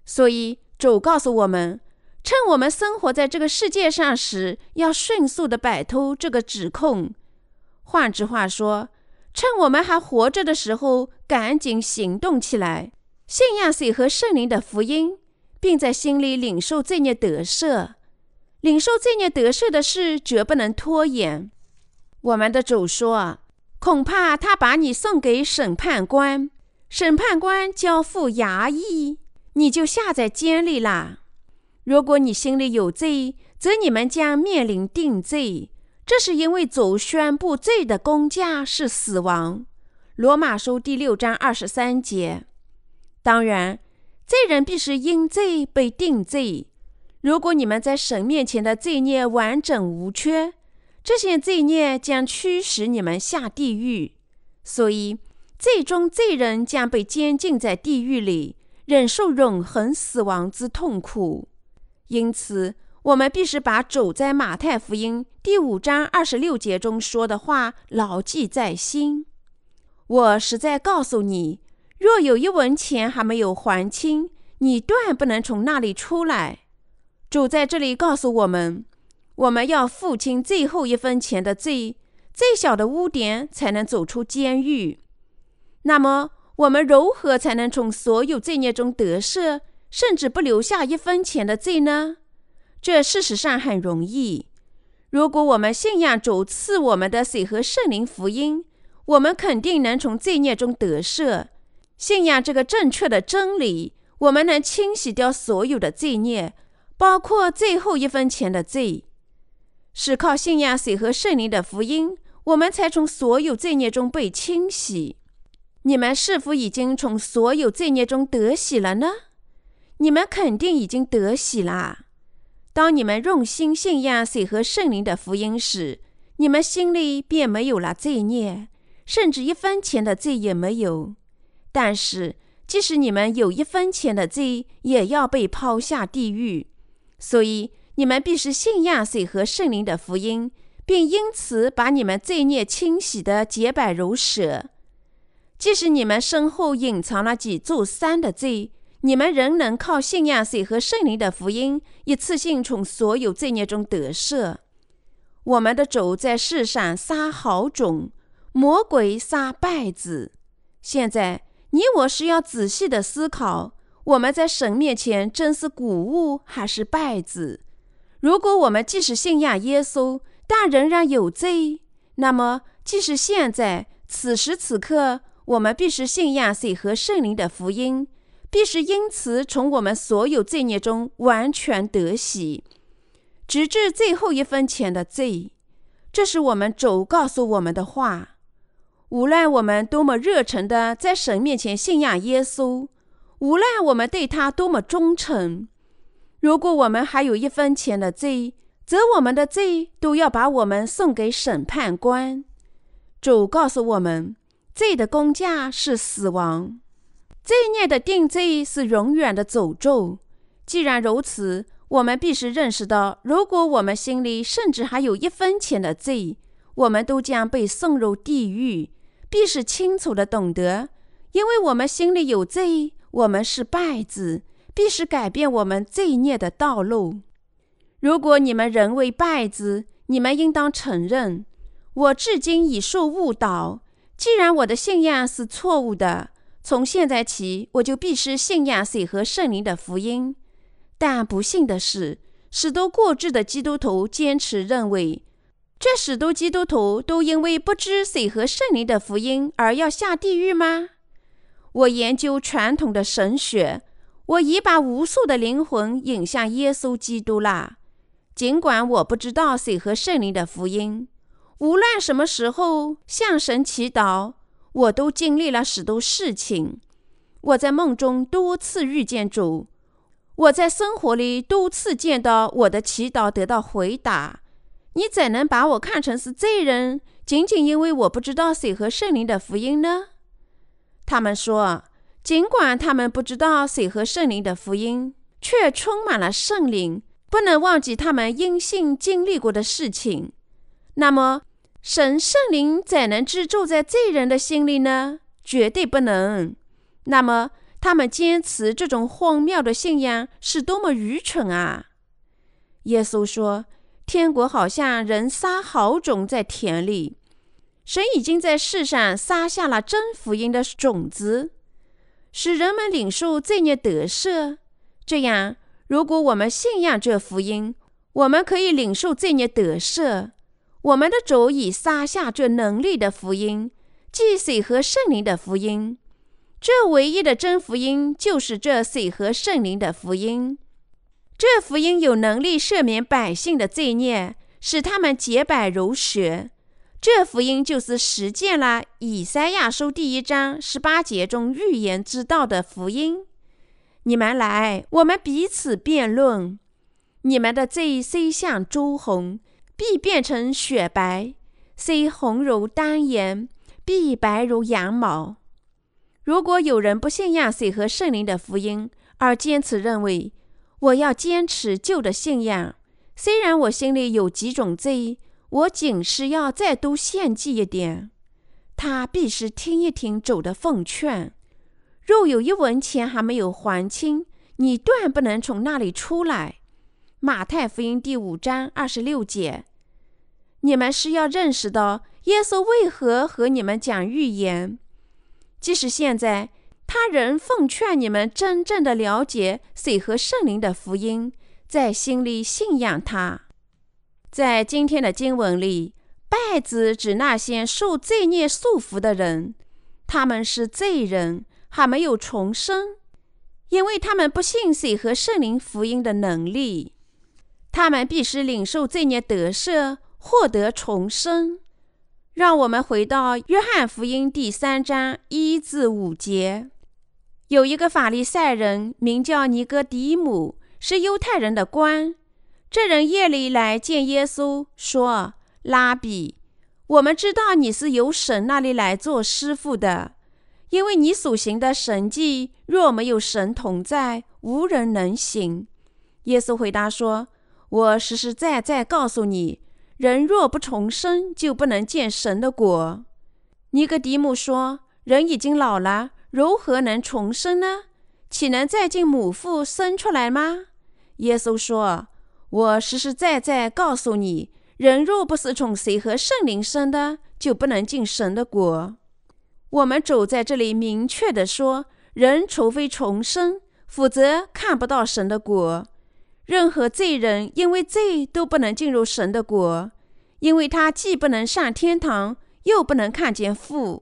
所以，主告诉我们，趁我们生活在这个世界上时，要迅速的摆脱这个指控。换句话说，趁我们还活着的时候，赶紧行动起来，信仰水和圣灵的福音，并在心里领受罪孽得赦。领受罪孽得赦的事，绝不能拖延。我们的主说：“恐怕他把你送给审判官，审判官交付衙役，你就下在监里啦。如果你心里有罪，则你们将面临定罪。这是因为主宣布罪的公价是死亡。”罗马书第六章二十三节。当然，罪人必须因罪被定罪。如果你们在神面前的罪孽完整无缺。这些罪孽将驱使你们下地狱，所以最终罪人将被监禁在地狱里，忍受永恒死亡之痛苦。因此，我们必须把主在马太福音第五章二十六节中说的话牢记在心。我实在告诉你，若有一文钱还没有还清，你断不能从那里出来。主在这里告诉我们，我们要付清最后一分钱的罪，最小的污点才能走出监狱。那么，我们如何才能从所有罪孽中得赦，甚至不留下一分钱的罪呢？这事实上很容易。如果我们信仰主赐我们的水和圣灵福音，我们肯定能从罪孽中得赦。信仰这个正确的真理，我们能清洗掉所有的罪孽，包括最后一分钱的罪。是靠信仰水和圣灵的福音，我们才从所有罪孽中被清洗。你们是否已经从所有罪孽中得洗了呢？你们肯定已经得洗啦。当你们用心信仰水和圣灵的福音时，你们心里便没有了罪孽，甚至一分钱的罪也没有。但是，即使你们有一分钱的罪，也要被抛下地狱。所以，你们必须信仰水和圣灵的福音，并因此把你们罪孽清洗的洁白如雪。即使你们身后隐藏了几座山的罪，你们仍能靠信仰水和圣灵的福音，一次性从所有罪孽中得赦。我们的主在世上撒好种，魔鬼撒败子。现在，你我是要仔细的思考：我们在神面前真是谷物还是败子？如果我们即使信仰耶稣，但仍然有罪，那么即使现在此时此刻。我们必须信仰水和圣灵的福音，必须因此从我们所有罪孽中完全得洗，直至最后一分钱的罪。这是我们主告诉我们的话。无论我们多么热诚的在神面前信仰耶稣，无论我们对他多么忠诚，如果我们还有一分钱的罪，则我们的罪都要把我们送给审判官。主告诉我们。罪的工价是死亡，罪孽的定罪是永远的诅咒。既然如此，我们必须认识到，如果我们心里甚至还有一分钱的罪，我们都将被送入地狱。必是清楚的懂得，因为我们心里有罪，我们是败子，必须改变我们罪孽的道路。如果你们仍为败子，你们应当承认，我至今已受误导。既然我的信仰是错误的，从现在起我就必须信仰水和圣灵的福音。但不幸的是，许多过质的基督徒坚持认为，这许多基督徒都因为不知水和圣灵的福音而要下地狱吗？我研究传统的神学，我已把无数的灵魂引向耶稣基督啦。尽管我不知道水和圣灵的福音。无论什么时候向神祈祷，我都经历了许多事情。我在梦中多次遇见主，我在生活里多次见到我的祈祷得到回答。你怎能把我看成是罪人，仅仅因为我不知道水和圣灵的福音呢？他们说，尽管他们不知道水和圣灵的福音，却充满了圣灵，不能忘记他们因信经历过的事情。那么，神圣灵怎能居住在罪人的心里呢？绝对不能。那么，他们坚持这种荒谬的信仰是多么愚蠢啊！耶稣说：“天国好像人撒好种在田里，神已经在世上撒下了真福音的种子，使人们领受罪孽得赦。这样，如果我们信仰这福音，我们可以领受罪孽得赦。”我们的主已撒下这能力的福音，即水和圣灵的福音。这唯一的真福音就是这水和圣灵的福音。这福音有能力赦免百姓的罪孽，使他们洁白如雪。这福音就是实践了以赛亚书第一章十八节中预言之道的福音。你们来，我们彼此辩论。你们的罪虽像朱红。必变成雪白，虽红如丹颜，必白如羊毛。如果有人不信仰水和圣灵的福音，而坚持认为我要坚持旧的信仰，虽然我心里有几种罪，我仅是要再多献祭一点，他必须听一听主的奉劝。若有一文钱还没有还清，你断不能从那里出来。马太福音第五章二十六节。你们是要认识到耶稣为何和你们讲预言，即使现在他人奉劝你们真正的了解水和圣灵的福音，在心里信仰他。在今天的经文里，败子指那些受罪孽束缚的人，他们是罪人，还没有重生，因为他们不信水和圣灵福音的能力，他们必须领受罪孽得赦。获得重生，让我们回到约翰福音第三章一至五节。有一个法利赛人名叫尼哥底母，是犹太人的官。这人夜里来见耶稣，说：“拉比，我们知道你是由神那里来做师傅的，因为你所行的神迹，若没有神同在，无人能行。”耶稣回答说：“我实实在在告诉你。”人若不重生，就不能见神的果。尼格迪姆说：“人已经老了，如何能重生呢？岂能再进母腹生出来吗？”耶稣说：“我实实在在告诉你，人若不是从水和圣灵生的，就不能进神的国。”我们走在这里，明确的说，人除非重生，否则看不到神的国。任何罪人因为罪都不能进入神的国，因为他既不能上天堂，又不能看见父。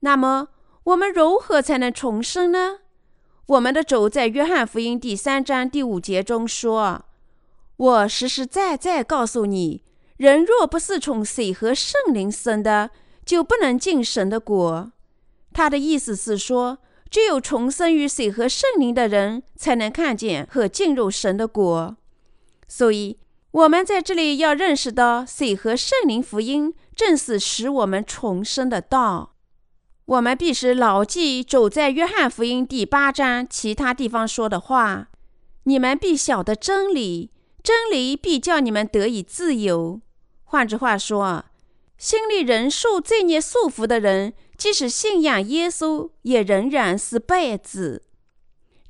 那么，我们如何才能重生呢？我们的主在约翰福音第三章第五节中说：“我实实在在告诉你，人若不是从水和圣灵生的，就不能进神的国。”他的意思是说。只有重生于水和圣灵的人，才能看见和进入神的国。所以，我们在这里要认识到，水和圣灵福音正是使我们重生的道。我们必须牢记走在约翰福音第八章其他地方说的话：“你们必晓得真理，真理必叫你们得以自由。”换句话说，心里仍受罪孽束缚的人。即使信仰耶稣，也仍然是败子。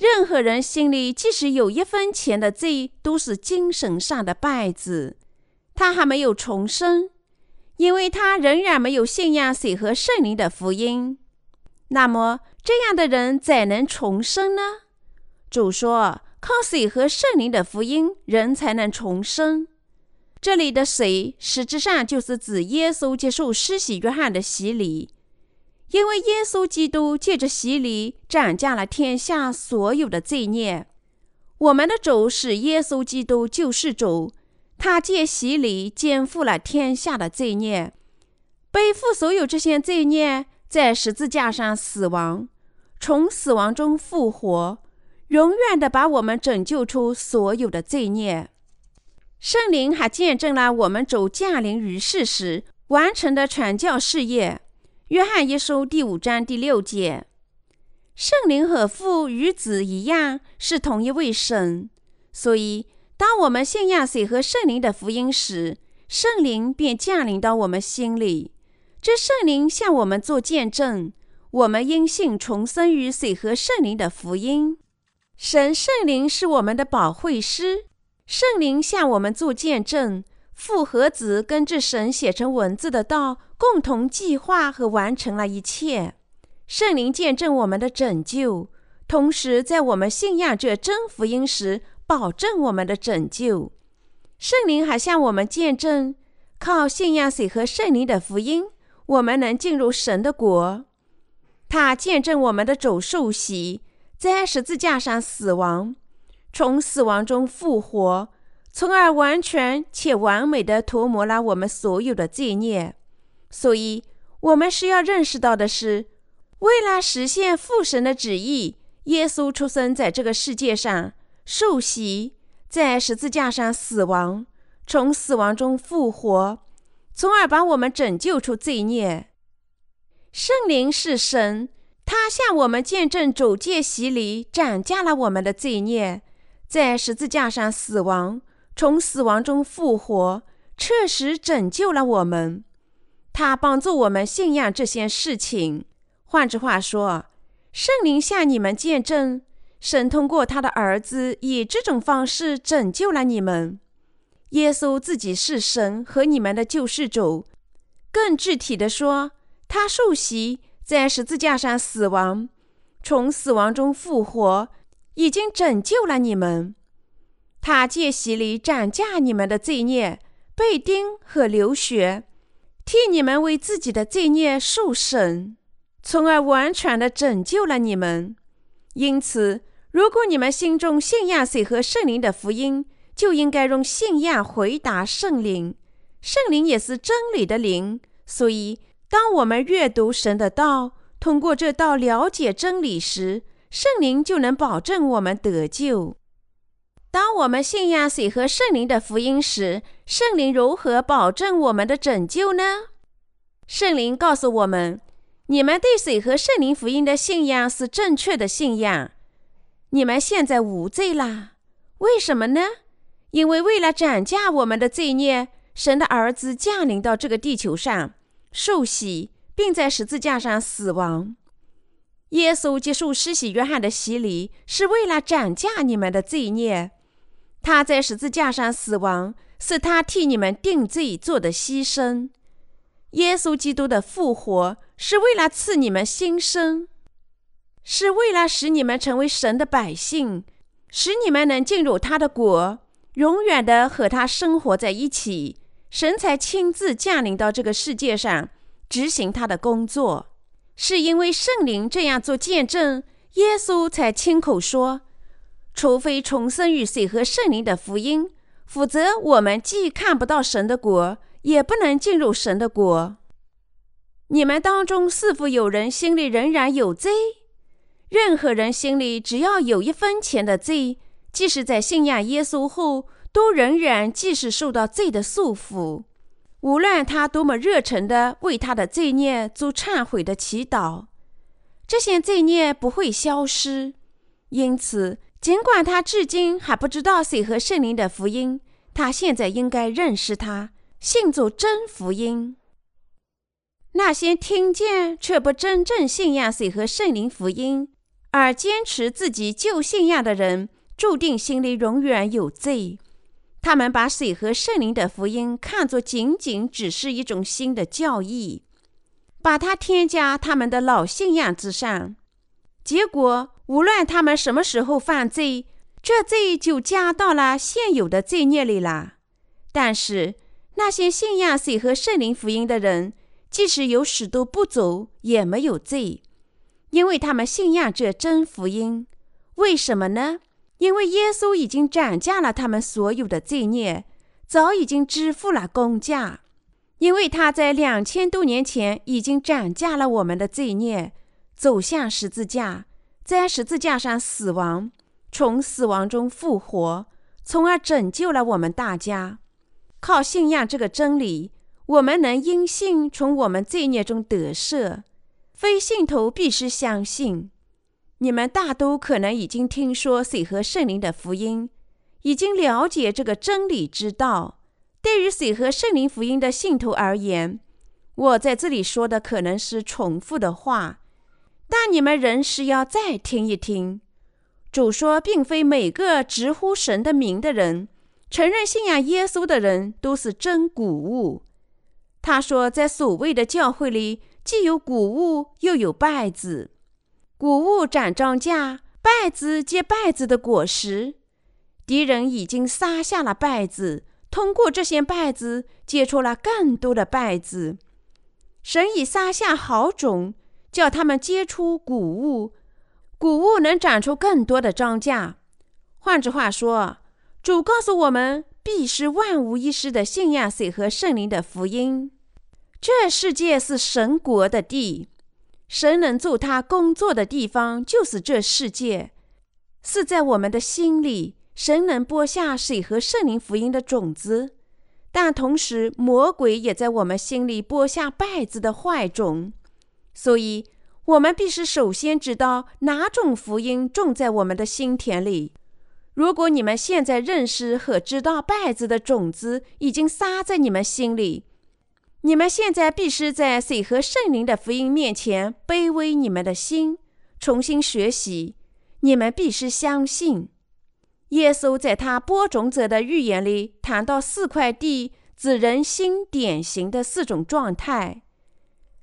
任何人心里即使有一分钱的罪，都是精神上的败子。他还没有重生，因为他仍然没有信仰水和圣灵的福音。那么，这样的人怎能重生呢？主说：“靠水和圣灵的福音，人才能重生。”这里的水，实质上就是指耶稣接受施洗约翰的洗礼。因为耶稣基督借着洗礼斩下了天下所有的罪孽，我们的主是耶稣基督救世主，他借洗礼肩负了天下的罪孽，背负所有这些罪孽，在十字架上死亡，从死亡中复活，永远的把我们拯救出所有的罪孽。圣灵还见证了我们主降临于世时完成的传教事业。约翰一书第五章第六节，圣灵和父与子一样是同一位神，所以当我们信仰水和圣灵的福音时，圣灵便降临到我们心里。这圣灵向我们做见证，我们因信重生于水和圣灵的福音。神圣灵是我们的保惠师，圣灵向我们做见证。父和子跟着神写成文字的道，共同计划和完成了一切。圣灵见证我们的拯救，同时在我们信仰这真福音时，保证我们的拯救。圣灵还向我们见证，靠信仰水和圣灵的福音，我们能进入神的国。他见证我们的走受洗，在十字架上死亡，从死亡中复活。从而完全且完美的涂抹了我们所有的罪孽。所以，我们需要认识到的是，为了实现父神的旨意，耶稣出生在这个世界上，受洗，在十字架上死亡，从死亡中复活，从而把我们拯救出罪孽。圣灵是神，他向我们见证主借洗礼斩下了我们的罪孽，在十字架上死亡。从死亡中复活，确实拯救了我们。他帮助我们信仰这些事情。换句话说，圣灵向你们见证，神通过他的儿子以这种方式拯救了你们。耶稣自己是神和你们的救世主。更具体的说，他受洗，在十字架上死亡，从死亡中复活，已经拯救了你们。他借洗礼斩价你们的罪孽，被钉和流血，替你们为自己的罪孽受审，从而完全的拯救了你们。因此，如果你们心中信仰水和圣灵的福音，就应该用信仰回答圣灵。圣灵也是真理的灵，所以当我们阅读神的道，通过这道了解真理时，圣灵就能保证我们得救。当我们信仰水和圣灵的福音时，圣灵如何保证我们的拯救呢？圣灵告诉我们。你们对水和圣灵福音的信仰是正确的信仰。你们现在无罪啦？为什么呢？因为为了斩价我们的罪孽，神的儿子降临到这个地球上，受洗，并在十字架上死亡。耶稣接受施洗约翰的洗礼，是为了斩价你们的罪孽。他在十字架上死亡，是他替你们定罪做的牺牲。耶稣基督的复活。是为了赐你们新生，是为了使你们成为神的百姓，使你们能进入他的国，永远的和他生活在一起。神才亲自降临到这个世界上，执行他的工作。是因为圣灵这样做见证，耶稣才亲口说：“除非重生于水和圣灵的福音，否则我们既看不到神的国，也不能进入神的国。”你们当中是否有人心里仍然有罪？任何人心里只要有一分钱的罪，即使在信仰耶稣后，都仍然继续受到罪的束缚。无论他多么热诚地为他的罪孽做忏悔的祈祷，这些罪孽不会消失。因此，尽管他至今还不知道谁和圣灵的福音，他现在应该认识他，信主真福音。那些听见却不真正信仰水和圣灵福音，而坚持自己旧信仰的人，注定心里永远有罪。他们把水和圣灵的福音看作仅仅只是一种新的教义，把它添加他们的老信仰之上。结果，无论他们什么时候犯罪，这罪就加到了现有的罪孽里了。但是，那些信仰水和圣灵福音的人，即使有许多不足，也没有罪，因为他们信仰这真福音。为什么呢？因为耶稣已经斩价了他们所有的罪孽，早已经支付了公价。因为他在两千多年前已经斩价了我们的罪孽，走向十字架，在十字架上死亡，从死亡中复活，从而拯救了我们大家。靠信仰这个真理。我们能因信从我们罪孽中得赦，非信徒必须相信。你们大都可能已经听说水和圣灵的福音，已经了解这个真理之道。对于水和圣灵福音的信徒而言，我在这里说的可能是重复的话，但你们仍是要再听一听。主说，并非每个直呼神的名的人，承认信仰耶稣的人都是真谷物。他说，在所谓的教会里，既有谷物，又有稗子。谷物长庄稼，稗子结稗子的果实。敌人已经撒下了稗子，通过这些稗子结出了更多的稗子。神已撒下好种，叫他们结出谷物，谷物能长出更多的庄稼。换句话说，主告诉我们。必是万无一失的信仰水和圣灵的福音。这世界是神国的地，神能做他工作的地方就是这世界，是在我们的心里。神能播下水和圣灵福音的种子，但同时魔鬼也在我们心里播下败子的坏种。所以，我们必须首先知道哪种福音种在我们的心田里。如果你们现在认识和知道败子的种子已经撒在你们心里，你们现在必须在水和圣灵的福音面前卑微你们的心，重新学习。你们必须相信。耶稣在他播种者的预言里谈到四块地指人心典型的四种状态。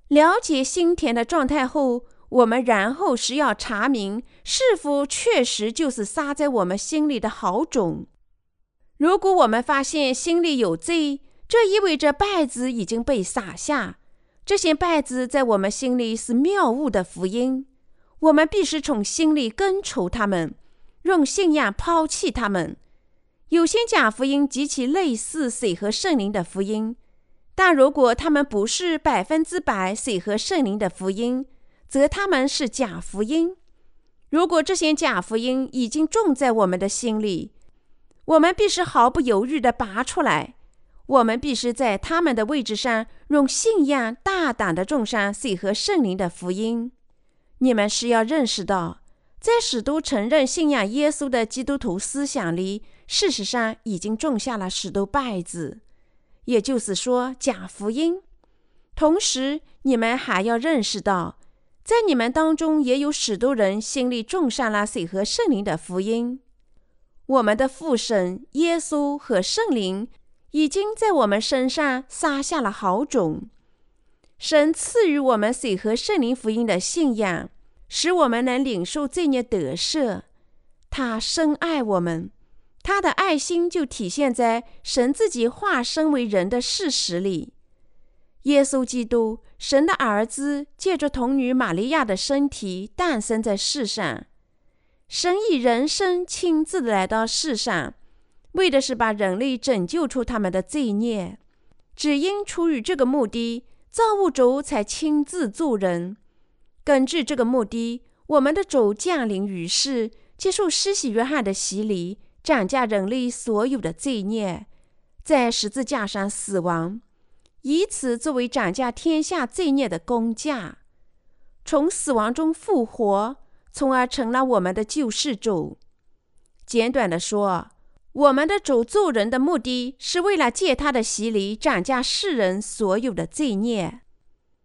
了解心田的状态后，我们然后是要查明是否确实就是撒在我们心里的好种。如果我们发现心里有罪，这意味着败子已经被撒下。这些败子在我们心里是谬误的福音，我们必须从心里根除它们。用信仰抛弃它们。有些假福音极其类似水和圣灵的福音，但如果他们不是百分之百水和圣灵的福音，则他们是假福音。如果这些假福音已经种在我们的心里，我们必须毫不犹豫地拔出来。我们必须在他们的位置上用信仰大胆地种上水和圣灵的福音。你们是要认识到。在使徒承认信仰耶稣的基督徒思想里，事实上已经种下了许多败子，也就是说假福音。同时，你们还要认识到，在你们当中也有许多人心里种上了水和圣灵的福音。我们的父神耶稣和圣灵已经在我们身上撒下了好种。神赐予我们水和圣灵福音的信仰。使我们能领受罪孽得赦，他深爱我们，他的爱心就体现在神自己化身为人的事实里。耶稣基督，神的儿子，借着童女玛利亚的身体诞生在世上。神以人身亲自来到世上，为的是把人类拯救出他们的罪孽。只因出于这个目的，造物主才亲自做人。根据这个目的，我们的主降临于世，接受施洗约翰的洗礼，斩价人类所有的罪孽，在十字架上死亡，以此作为斩价天下罪孽的工价，从死亡中复活，从而成了我们的救世主。简短的说，我们的主做人的目的是为了借他的洗礼斩价世人所有的罪孽。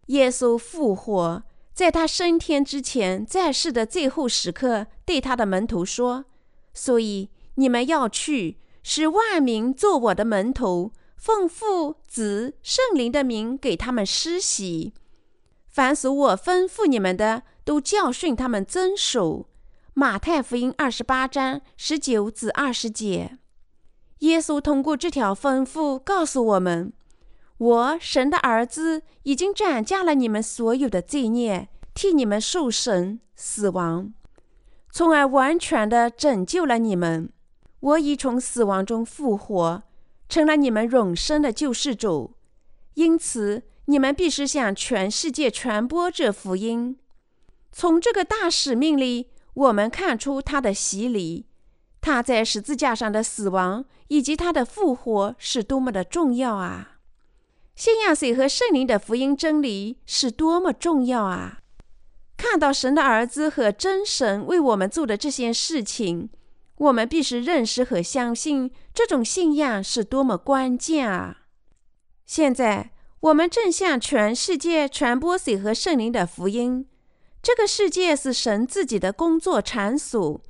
耶稣复活。在他升天之前，在世的最后时刻，对他的门徒说：“所以你们要去，使万民做我的门徒，奉父、子、圣灵的名给他们施洗。凡属我吩咐你们的，都教训他们遵守。”马太福音二十八章十九至二十节。耶稣通过这条吩咐告诉我们。我神的儿子已经斩下了你们所有的罪孽，替你们受审死亡，从而完全的拯救了你们。我已从死亡中复活，成了你们永生的救世主。因此，你们必须向全世界传播这福音。从这个大使命里，我们看出他的洗礼，他在十字架上的死亡以及他的复活是多么的重要啊！信仰水和圣灵的福音真理是多么重要啊！看到神的儿子和真神为我们做的这些事情，我们必须认识和相信这种信仰是多么关键啊！现在我们正向全世界传播水和圣灵的福音。这个世界是神自己的工作场所，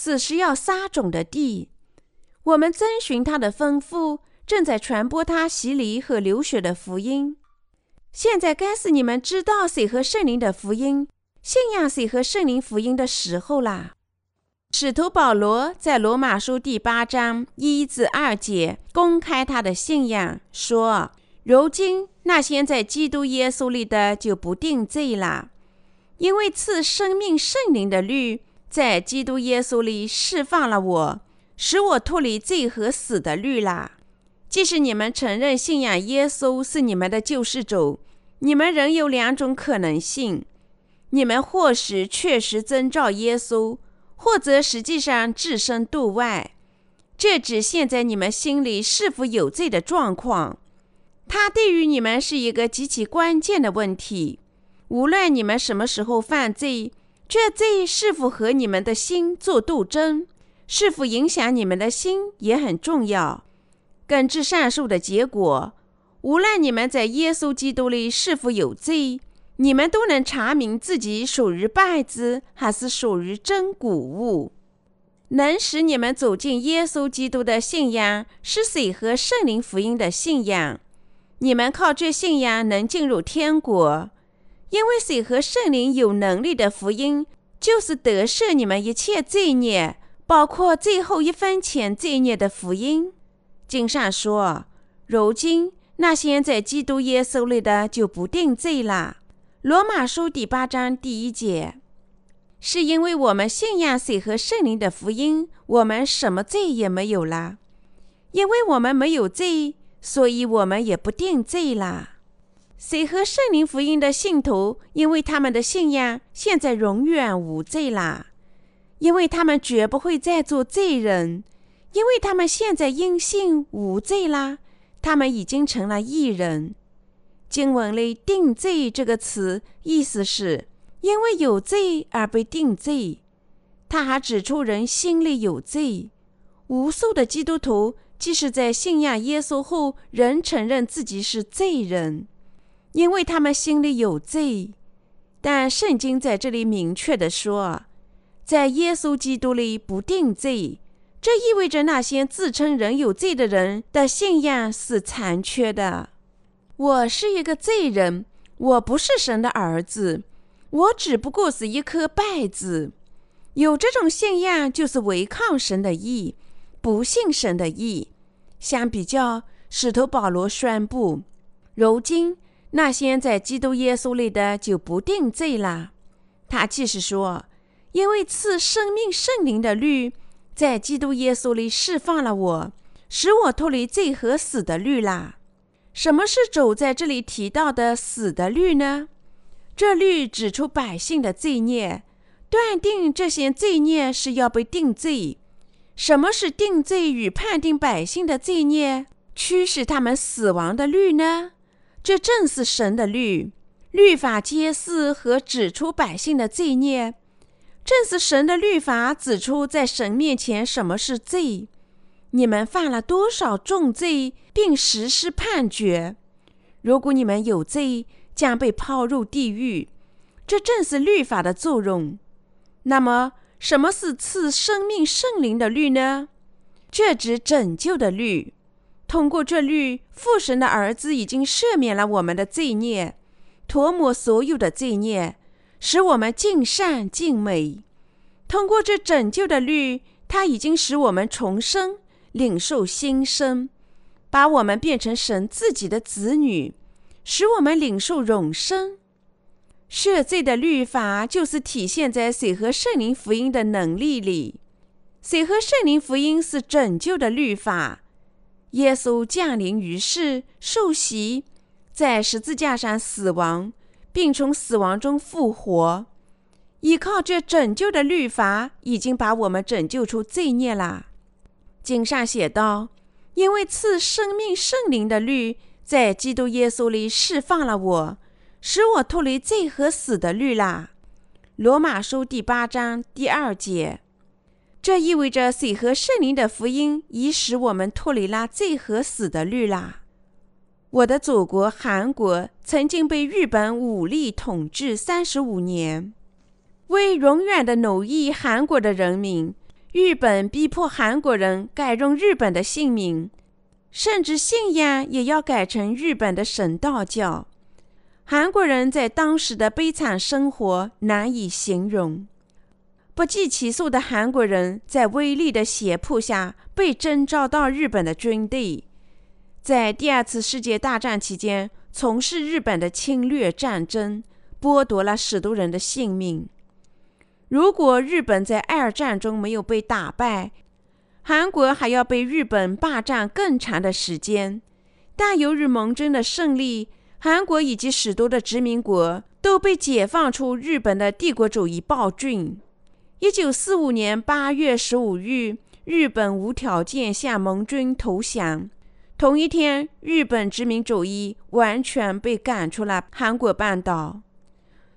死是要撒种的地。我们遵循他的吩咐。正在传播他洗礼和流血的福音。现在该是你们知道水和圣灵的福音、信仰水和圣灵福音的时候啦。使徒保罗在罗马书第八章一至二节公开他的信仰，说：“如今那些在基督耶稣里的就不定罪了，因为赐生命圣灵的律在基督耶稣里释放了我，使我脱离罪和死的律啦。”即使你们承认信仰耶稣是你们的救世主，你们仍有两种可能性：你们或许确实遵照耶稣，或者实际上置身度外。这只现在你们心里是否有罪的状况。它对于你们是一个极其关键的问题。无论你们什么时候犯罪，这罪是否和你们的心做斗争，是否影响你们的心也很重要。根据上述的结果，无论你们在耶稣基督里是否有罪，你们都能查明自己属于败子还是属于真谷物。能使你们走进耶稣基督的信仰是水和圣灵福音的信仰。你们靠这信仰能进入天国，因为水和圣灵有能力的福音就是得赦你们一切罪孽，包括最后一分钱罪孽的福音。经上说：“如今那些在基督耶稣里的就不定罪了。”罗马书第八章第一节。是因为我们信仰水和圣灵的福音，我们什么罪也没有了。因为我们没有罪，所以我们也不定罪了。谁和圣灵福音的信徒，因为他们的信仰，现在永远无罪啦。因为他们绝不会再做罪人，因为他们现在因信无罪啦。他们已经成了义人。经文里“定罪”这个词，意思是。因为有罪而被定罪，他还指出人心里有罪。无数的基督徒即使在信仰耶稣后，仍承认自己是罪人，因为他们心里有罪。但圣经在这里明确的说，在耶稣基督里不定罪，这意味着那些自称人有罪的人的信仰是残缺的。我是一个罪人，我不是神的儿子。我只不过是一颗败子，有这种信仰就是违抗神的意，不信神的意。相比较，使徒保罗宣布：如今那些在基督耶稣里的就不定罪了。他继续说：因为赐生命圣灵的律在基督耶稣里释放了我，使我脱离罪和死的律啦。什么是主在这里提到的死的律呢？这律指出百姓的罪孽，断定这些罪孽是要被定罪。什么是定罪与判定百姓的罪孽，驱使他们死亡的律呢？这正是神的律，律法揭示和指出百姓的罪孽。正是神的律法指出在神面前什么是罪，你们犯了多少重罪，并实施判决。如果你们有罪，将被抛入地狱，这正是律法的作用。那么，什么是赐生命圣灵的律呢？这指拯救的律。通过这律，父神的儿子已经赦免了我们的罪孽，涂抹所有的罪孽，使我们尽善尽美。通过这拯救的律，他已经使我们重生，领受新生，把我们变成神自己的子女。使我们领受永生，赦罪的律法就是体现在水和圣灵福音的能力里。水和圣灵福音是拯救的律法。耶稣降临于世，受洗，在十字架上死亡，并从死亡中复活。依靠这拯救的律法，已经把我们拯救出罪孽了。经上写道：“因为赐生命圣灵的律。”在基督耶稣里释放了我，使我脱离罪和死的律啦。罗马书第八章第二节，这意味着水和圣灵的福音已使我们脱离了罪和死的律啦。我的祖国韩国曾经被日本武力统治三十五年，为永远的奴役韩国的人民，日本逼迫韩国人改用日本的姓名。甚至信仰也要改成日本的神道教。韩国人在当时的悲惨生活难以形容。不计其数的韩国人在威力的胁迫下被征召到日本的军队，在第二次世界大战期间从事日本的侵略战争，剥夺了许多人的性命。如果日本在二战中没有被打败，韩国还要被日本霸占更长的时间，但由于盟军的胜利，韩国以及许多的殖民国都被解放出日本的帝国主义暴君。一九四五年八月十五日，日本无条件向盟军投降。同一天，日本殖民主义完全被赶出了韩国半岛。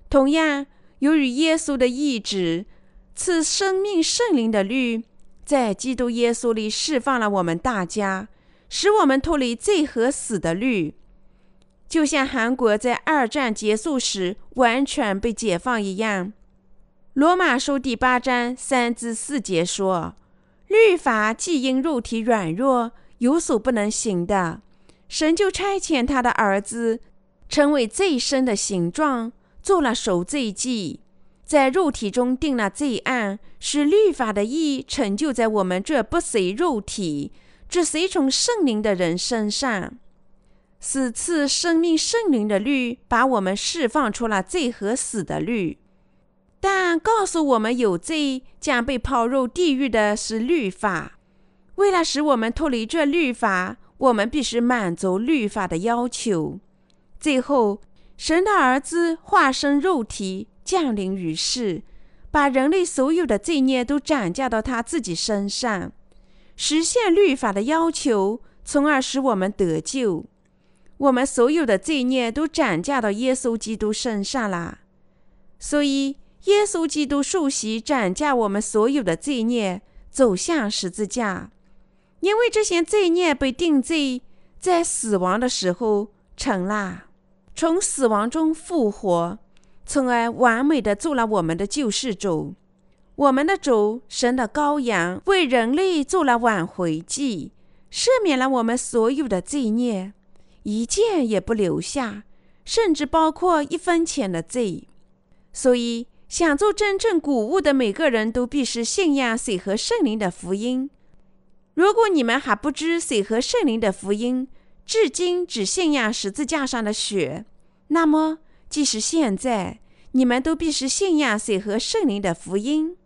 同样，由于耶稣的意志，赐生命圣灵的律。在基督耶稣里释放了我们大家，使我们脱离罪和死的律。就像韩国在二战结束时完全被解放一样。罗马书第八章三至四节说：“律法既因肉体软弱有所不能行的，神就差遣他的儿子，成为最深的形状，做了赎罪祭，在肉体中定了罪案，使律法的义成就在我们这不随肉体，只随从圣灵的人身上。此次生命圣灵的律，把我们释放出了罪和死的律。”但告诉我们有罪将被抛入地狱的是律法。为了使我们脱离这律法，我们必须满足律法的要求。最后，神的儿子化身肉体降临于世，把人类所有的罪孽都转嫁到他自己身上，实现律法的要求，从而使我们得救。我们所有的罪孽都转嫁到耶稣基督身上了，所以。耶稣基督受洗，斩价我们所有的罪孽，走向十字架。因为这些罪孽被定罪，在死亡的时候成了，从死亡中复活，从而完美的做了我们的救世主。我们的主，神的羔羊，为人类做了挽回祭，赦免了我们所有的罪孽，一件也不留下，甚至包括一分钱的罪。所以。想做真正谷物的每个人都必须信仰水和圣灵的福音。如果你们还不知水和圣灵的福音，至今只信仰十字架上的血，那么即使现在，你们都必须信仰水和圣灵的福音。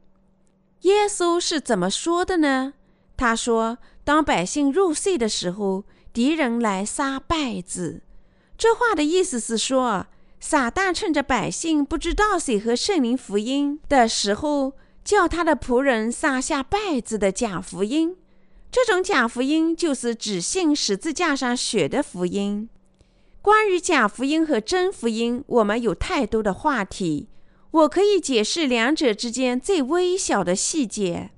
耶稣是怎么说的呢？他说：“当百姓入睡的时候，敌人来杀败子。”这话的意思是说。撒旦趁着百姓不知道谁和圣灵福音的时候，叫他的仆人撒下稗子的假福音。这种假福音就是只信十字架上血的福音。关于假福音和真福音，我们有太多的话题。我可以解释两者之间最微小的细节。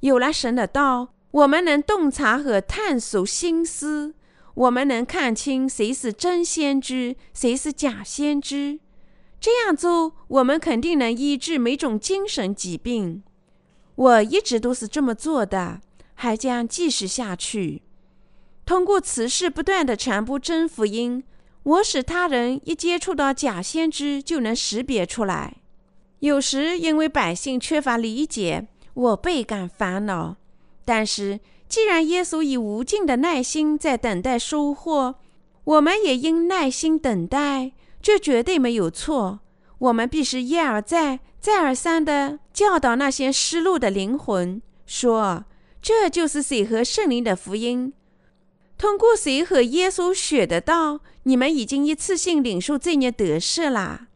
有了神的道，我们能洞察和探索心思。我们能看清谁是真先知，谁是假先知。这样做，我们肯定能医治每种精神疾病。我一直都是这么做的，还将继续下去。通过此事不断的传播真福音，我使他人一接触到假先知就能识别出来。有时因为百姓缺乏理解，我倍感烦恼。但是。既然耶稣以无尽的耐心在等待收获，我们也应耐心等待，这绝对没有错。我们必须一而再、再而三地教导那些失落的灵魂，说：“这就是水和圣灵的福音。通过水和耶稣血的道，你们已经一次性领受罪孽得赦了。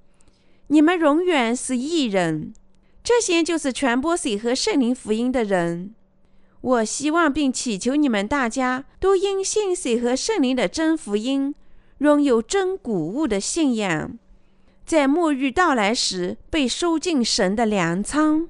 你们永远是异人。这些就是传播水和圣灵福音的人。”我希望并祈求你们大家都因信水和圣灵的真福音，拥有真谷物的信仰，在末日到来时被收进神的粮仓。